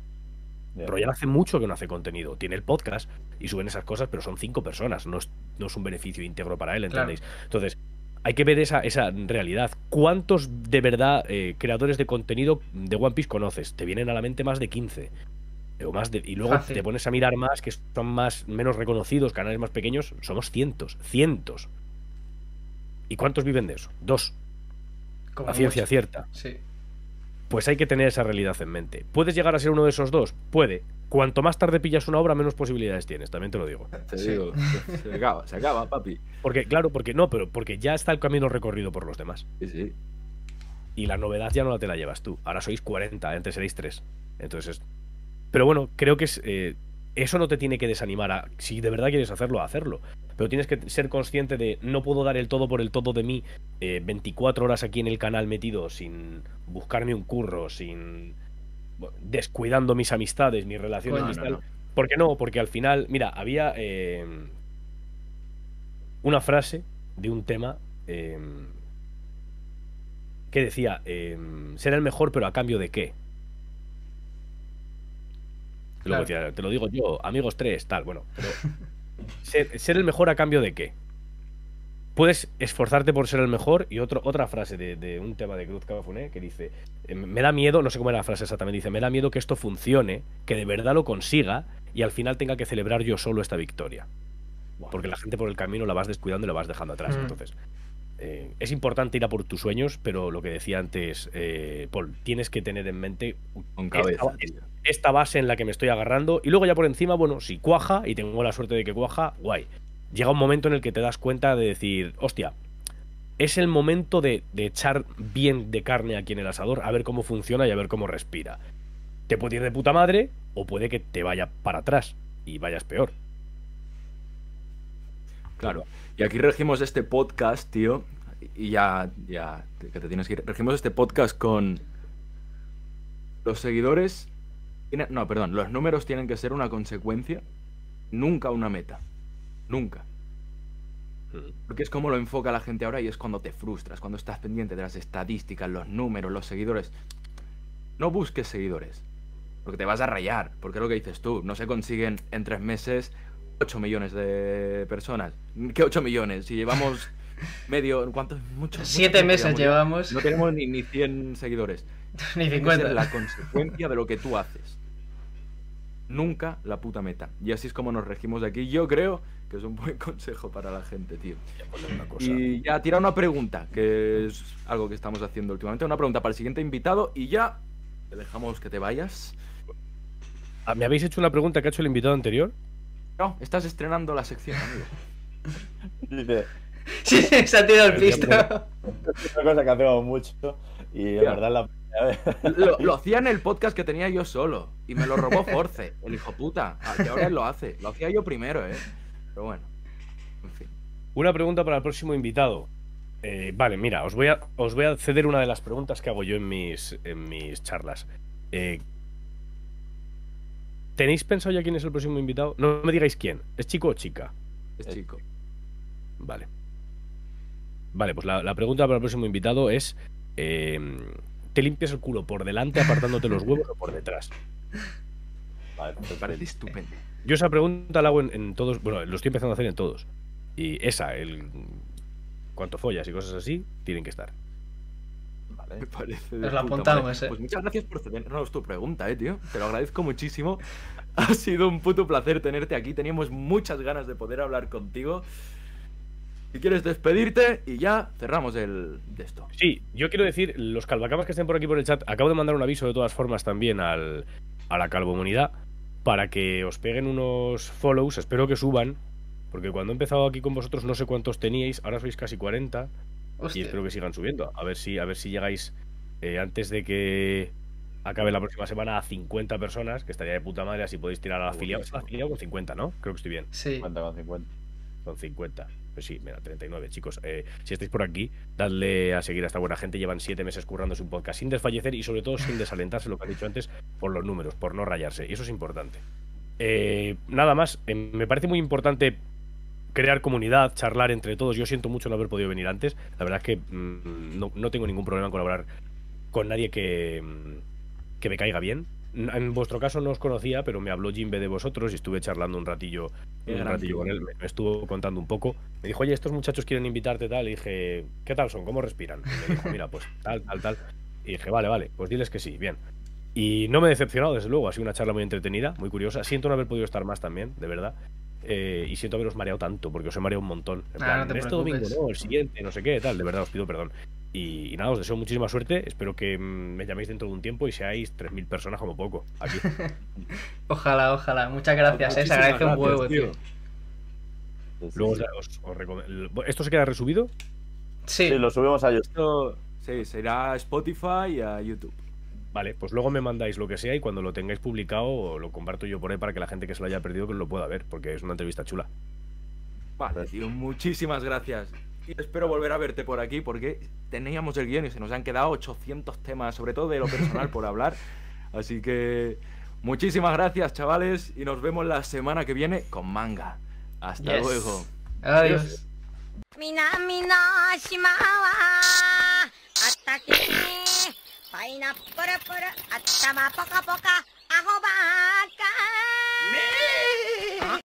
Ya. Royal hace mucho que no hace contenido. Tiene el podcast y suben esas cosas, pero son cinco personas. No es, no es un beneficio íntegro para él, Claro. ¿entendéis? Entonces, hay que ver esa, esa realidad. ¿Cuántos de verdad eh, creadores de contenido de One Piece conoces? Te vienen a la mente más de 15. O más de- y luego Fácil. te pones a mirar más, que son más menos reconocidos, canales más pequeños, somos cientos, cientos. ¿Y cuántos viven de eso? Dos. Como La ciencia cierta. Sí. Pues hay que tener esa realidad en mente. ¿Puedes llegar a ser uno de esos dos? Puede. Cuanto más tarde pillas una obra, menos posibilidades tienes, también te lo digo. Te Sí. digo, se acaba, se acaba, papi. Porque, claro, porque no, pero porque ya está el camino recorrido por los demás. Sí, sí. Y la novedad ya no la te la llevas tú. Ahora sois 40, antes seréis 3. Entonces, pero bueno, creo que es, eh, eso no te tiene que desanimar a, si de verdad quieres hacerlo, a hacerlo. Pero tienes que ser consciente de, no puedo dar el todo por el todo de mí eh, 24 horas aquí en el canal metido sin buscarme un curro, sin bueno, descuidando mis amistades, mis relaciones, mis no, no. ¿Por qué no? Porque al final, mira, había eh, una frase de un tema eh, que decía, eh, ser el mejor, pero a cambio de qué. Luego te lo digo yo, amigos tres, tal, bueno, pero ser, ser el mejor a cambio de qué. Puedes esforzarte por ser el mejor y otro, otra frase de, de un tema de Cruz Cabafuné que dice, eh, me da miedo, no sé cómo era la frase exactamente, dice, me da miedo que esto funcione, que de verdad lo consiga y al final tenga que celebrar yo solo esta victoria. Porque la gente por el camino la vas descuidando y la vas dejando atrás. Mm. Entonces, eh, es importante ir a por tus sueños, pero lo que decía antes, eh, Paul, tienes que tener en mente Con cabeza. Esta base en la que me estoy agarrando y luego ya por encima, bueno, si cuaja y tengo la suerte de que cuaja, guay. Llega un momento en el que te das cuenta de decir, hostia, es el momento de, de echar bien de carne aquí en el asador, a ver cómo funciona y a ver cómo respira. Te puede ir de puta madre o puede que te vaya para atrás y vayas peor. Claro. Y aquí regimos este podcast, tío. Y ya, ya, que te tienes que ir. Regimos este podcast con los seguidores. Tiene- No, perdón, los números tienen que ser una consecuencia, nunca una meta. Nunca. Porque es como lo enfoca la gente ahora y es cuando te frustras, cuando estás pendiente de las estadísticas, los números, los seguidores. No busques seguidores, porque te vas a rayar, porque es lo que dices tú, no se consiguen en tres meses 8 millones de personas. ¿Qué 8 millones? Si llevamos medio... ¿Cuántos? Muchos. Siete muchos meses llevamos. No tenemos ni, ni 100 seguidores. Ni Tiene que ser 50. la consecuencia de lo que tú haces. Nunca la puta meta. Y así es como nos regimos de aquí. Yo creo que es un buen consejo para la gente, tío. Una cosa. Y ya tira una pregunta, que es algo que estamos haciendo últimamente. Una pregunta para el siguiente invitado y ya te dejamos que te vayas. Ah, ¿Me habéis hecho una pregunta que ha hecho el invitado anterior? No, estás estrenando la sección, amigo. Dice, Sí, se ha tirado el pisto. es una cosa que hacemos mucho y la verdad la. Lo, lo hacía en el podcast que tenía yo solo y me lo robó Force, el hijo puta. Ah, ahora él lo hace. Lo hacía yo primero, ¿eh? Pero bueno, en fin. Una pregunta para el próximo invitado. Eh, vale, mira, os voy, a, os voy a ceder una de las preguntas que hago yo en mis, en mis charlas. Eh, ¿Tenéis pensado ya quién es el próximo invitado? No me digáis quién. ¿Es chico o chica? Es chico. Vale. Vale, pues la, la pregunta para el próximo invitado es: eh, ¿te limpias el culo por delante apartándote los huevos o por detrás? Vale, Me parece estupendo. Yo esa pregunta la hago en, en todos, bueno, lo estoy empezando a hacer en todos. Y esa, el cuánto follas y cosas así, tienen que estar. Vale. Me parece. Nos puta apuntamos, eh. Pues muchas gracias por cedernos tu pregunta, eh, tío. Te lo agradezco muchísimo. Ha sido un puto placer tenerte aquí. Teníamos muchas ganas de poder hablar contigo. Si quieres despedirte y ya cerramos el de esto. Sí, yo quiero decir, los calvacamas que estén por aquí por el chat, acabo de mandar un aviso de todas formas también al, a la calvomunidad para que os peguen unos follows, espero que suban, porque cuando he empezado aquí con vosotros no sé cuántos teníais, ahora sois casi 40 y espero que sigan subiendo. A ver si, a ver si llegáis eh, antes de que acabe la próxima semana a 50 personas, que estaría de puta madre, así podéis tirar al afiliado. Afiliado con 50, ¿no? Creo que estoy bien. Sí. 50 con 50. Con 50. Pues sí, mira, 39, chicos. Eh, si estáis por aquí, dadle a seguir a esta buena gente. Llevan siete meses currándose un podcast sin desfallecer y sobre todo sin desalentarse, lo que he dicho antes, por los números, por no rayarse. Y eso es importante. Eh, nada más, eh, me parece muy importante crear comunidad, charlar entre todos. Yo siento mucho no haber podido venir antes. La verdad es que mm, no, no tengo ningún problema en colaborar con nadie que, mm, que me caiga bien. En vuestro caso no os conocía, pero me habló Jimbe de vosotros y estuve charlando un ratillo, un ratillo con él. Me, me estuvo contando un poco. Me dijo, oye, estos muchachos quieren invitarte tal. Y dije, ¿qué tal son? ¿Cómo respiran? Y me dijo, mira, pues tal, tal, tal. Y dije, vale, vale, pues diles que sí, bien. Y no me he decepcionado, desde luego. Ha sido una charla muy entretenida, muy curiosa. Siento no haber podido estar más también, de verdad. Eh, y siento haberos mareado tanto, porque os he mareado un montón. En Ah, plan, no te este domingo, no, el siguiente, no sé qué, tal. De verdad, os pido perdón. Y, y nada, os deseo muchísima suerte. Espero que mm, me llaméis dentro de un tiempo y seáis 3.000 personas como poco. Aquí. Ojalá, ojalá. Muchas gracias, eh. Se agradece un huevo, tío. tío. Sí, sí, Luego sí. os, os- os recom- ¿Esto se queda resubido? Sí. Sí, lo subimos a YouTube. Esto, sí, será a Spotify y a YouTube. Vale, pues luego me mandáis lo que sea y cuando lo tengáis publicado lo comparto yo por ahí para que la gente que se lo haya perdido que lo pueda ver, porque es una entrevista chula. Vale, tío, muchísimas gracias. Y espero volver a verte por aquí porque teníamos el guion y se nos han quedado 800 temas, sobre todo de lo personal por hablar. Así que muchísimas gracias, chavales, y nos vemos la semana que viene con manga. Hasta Yes. luego. Adiós. 南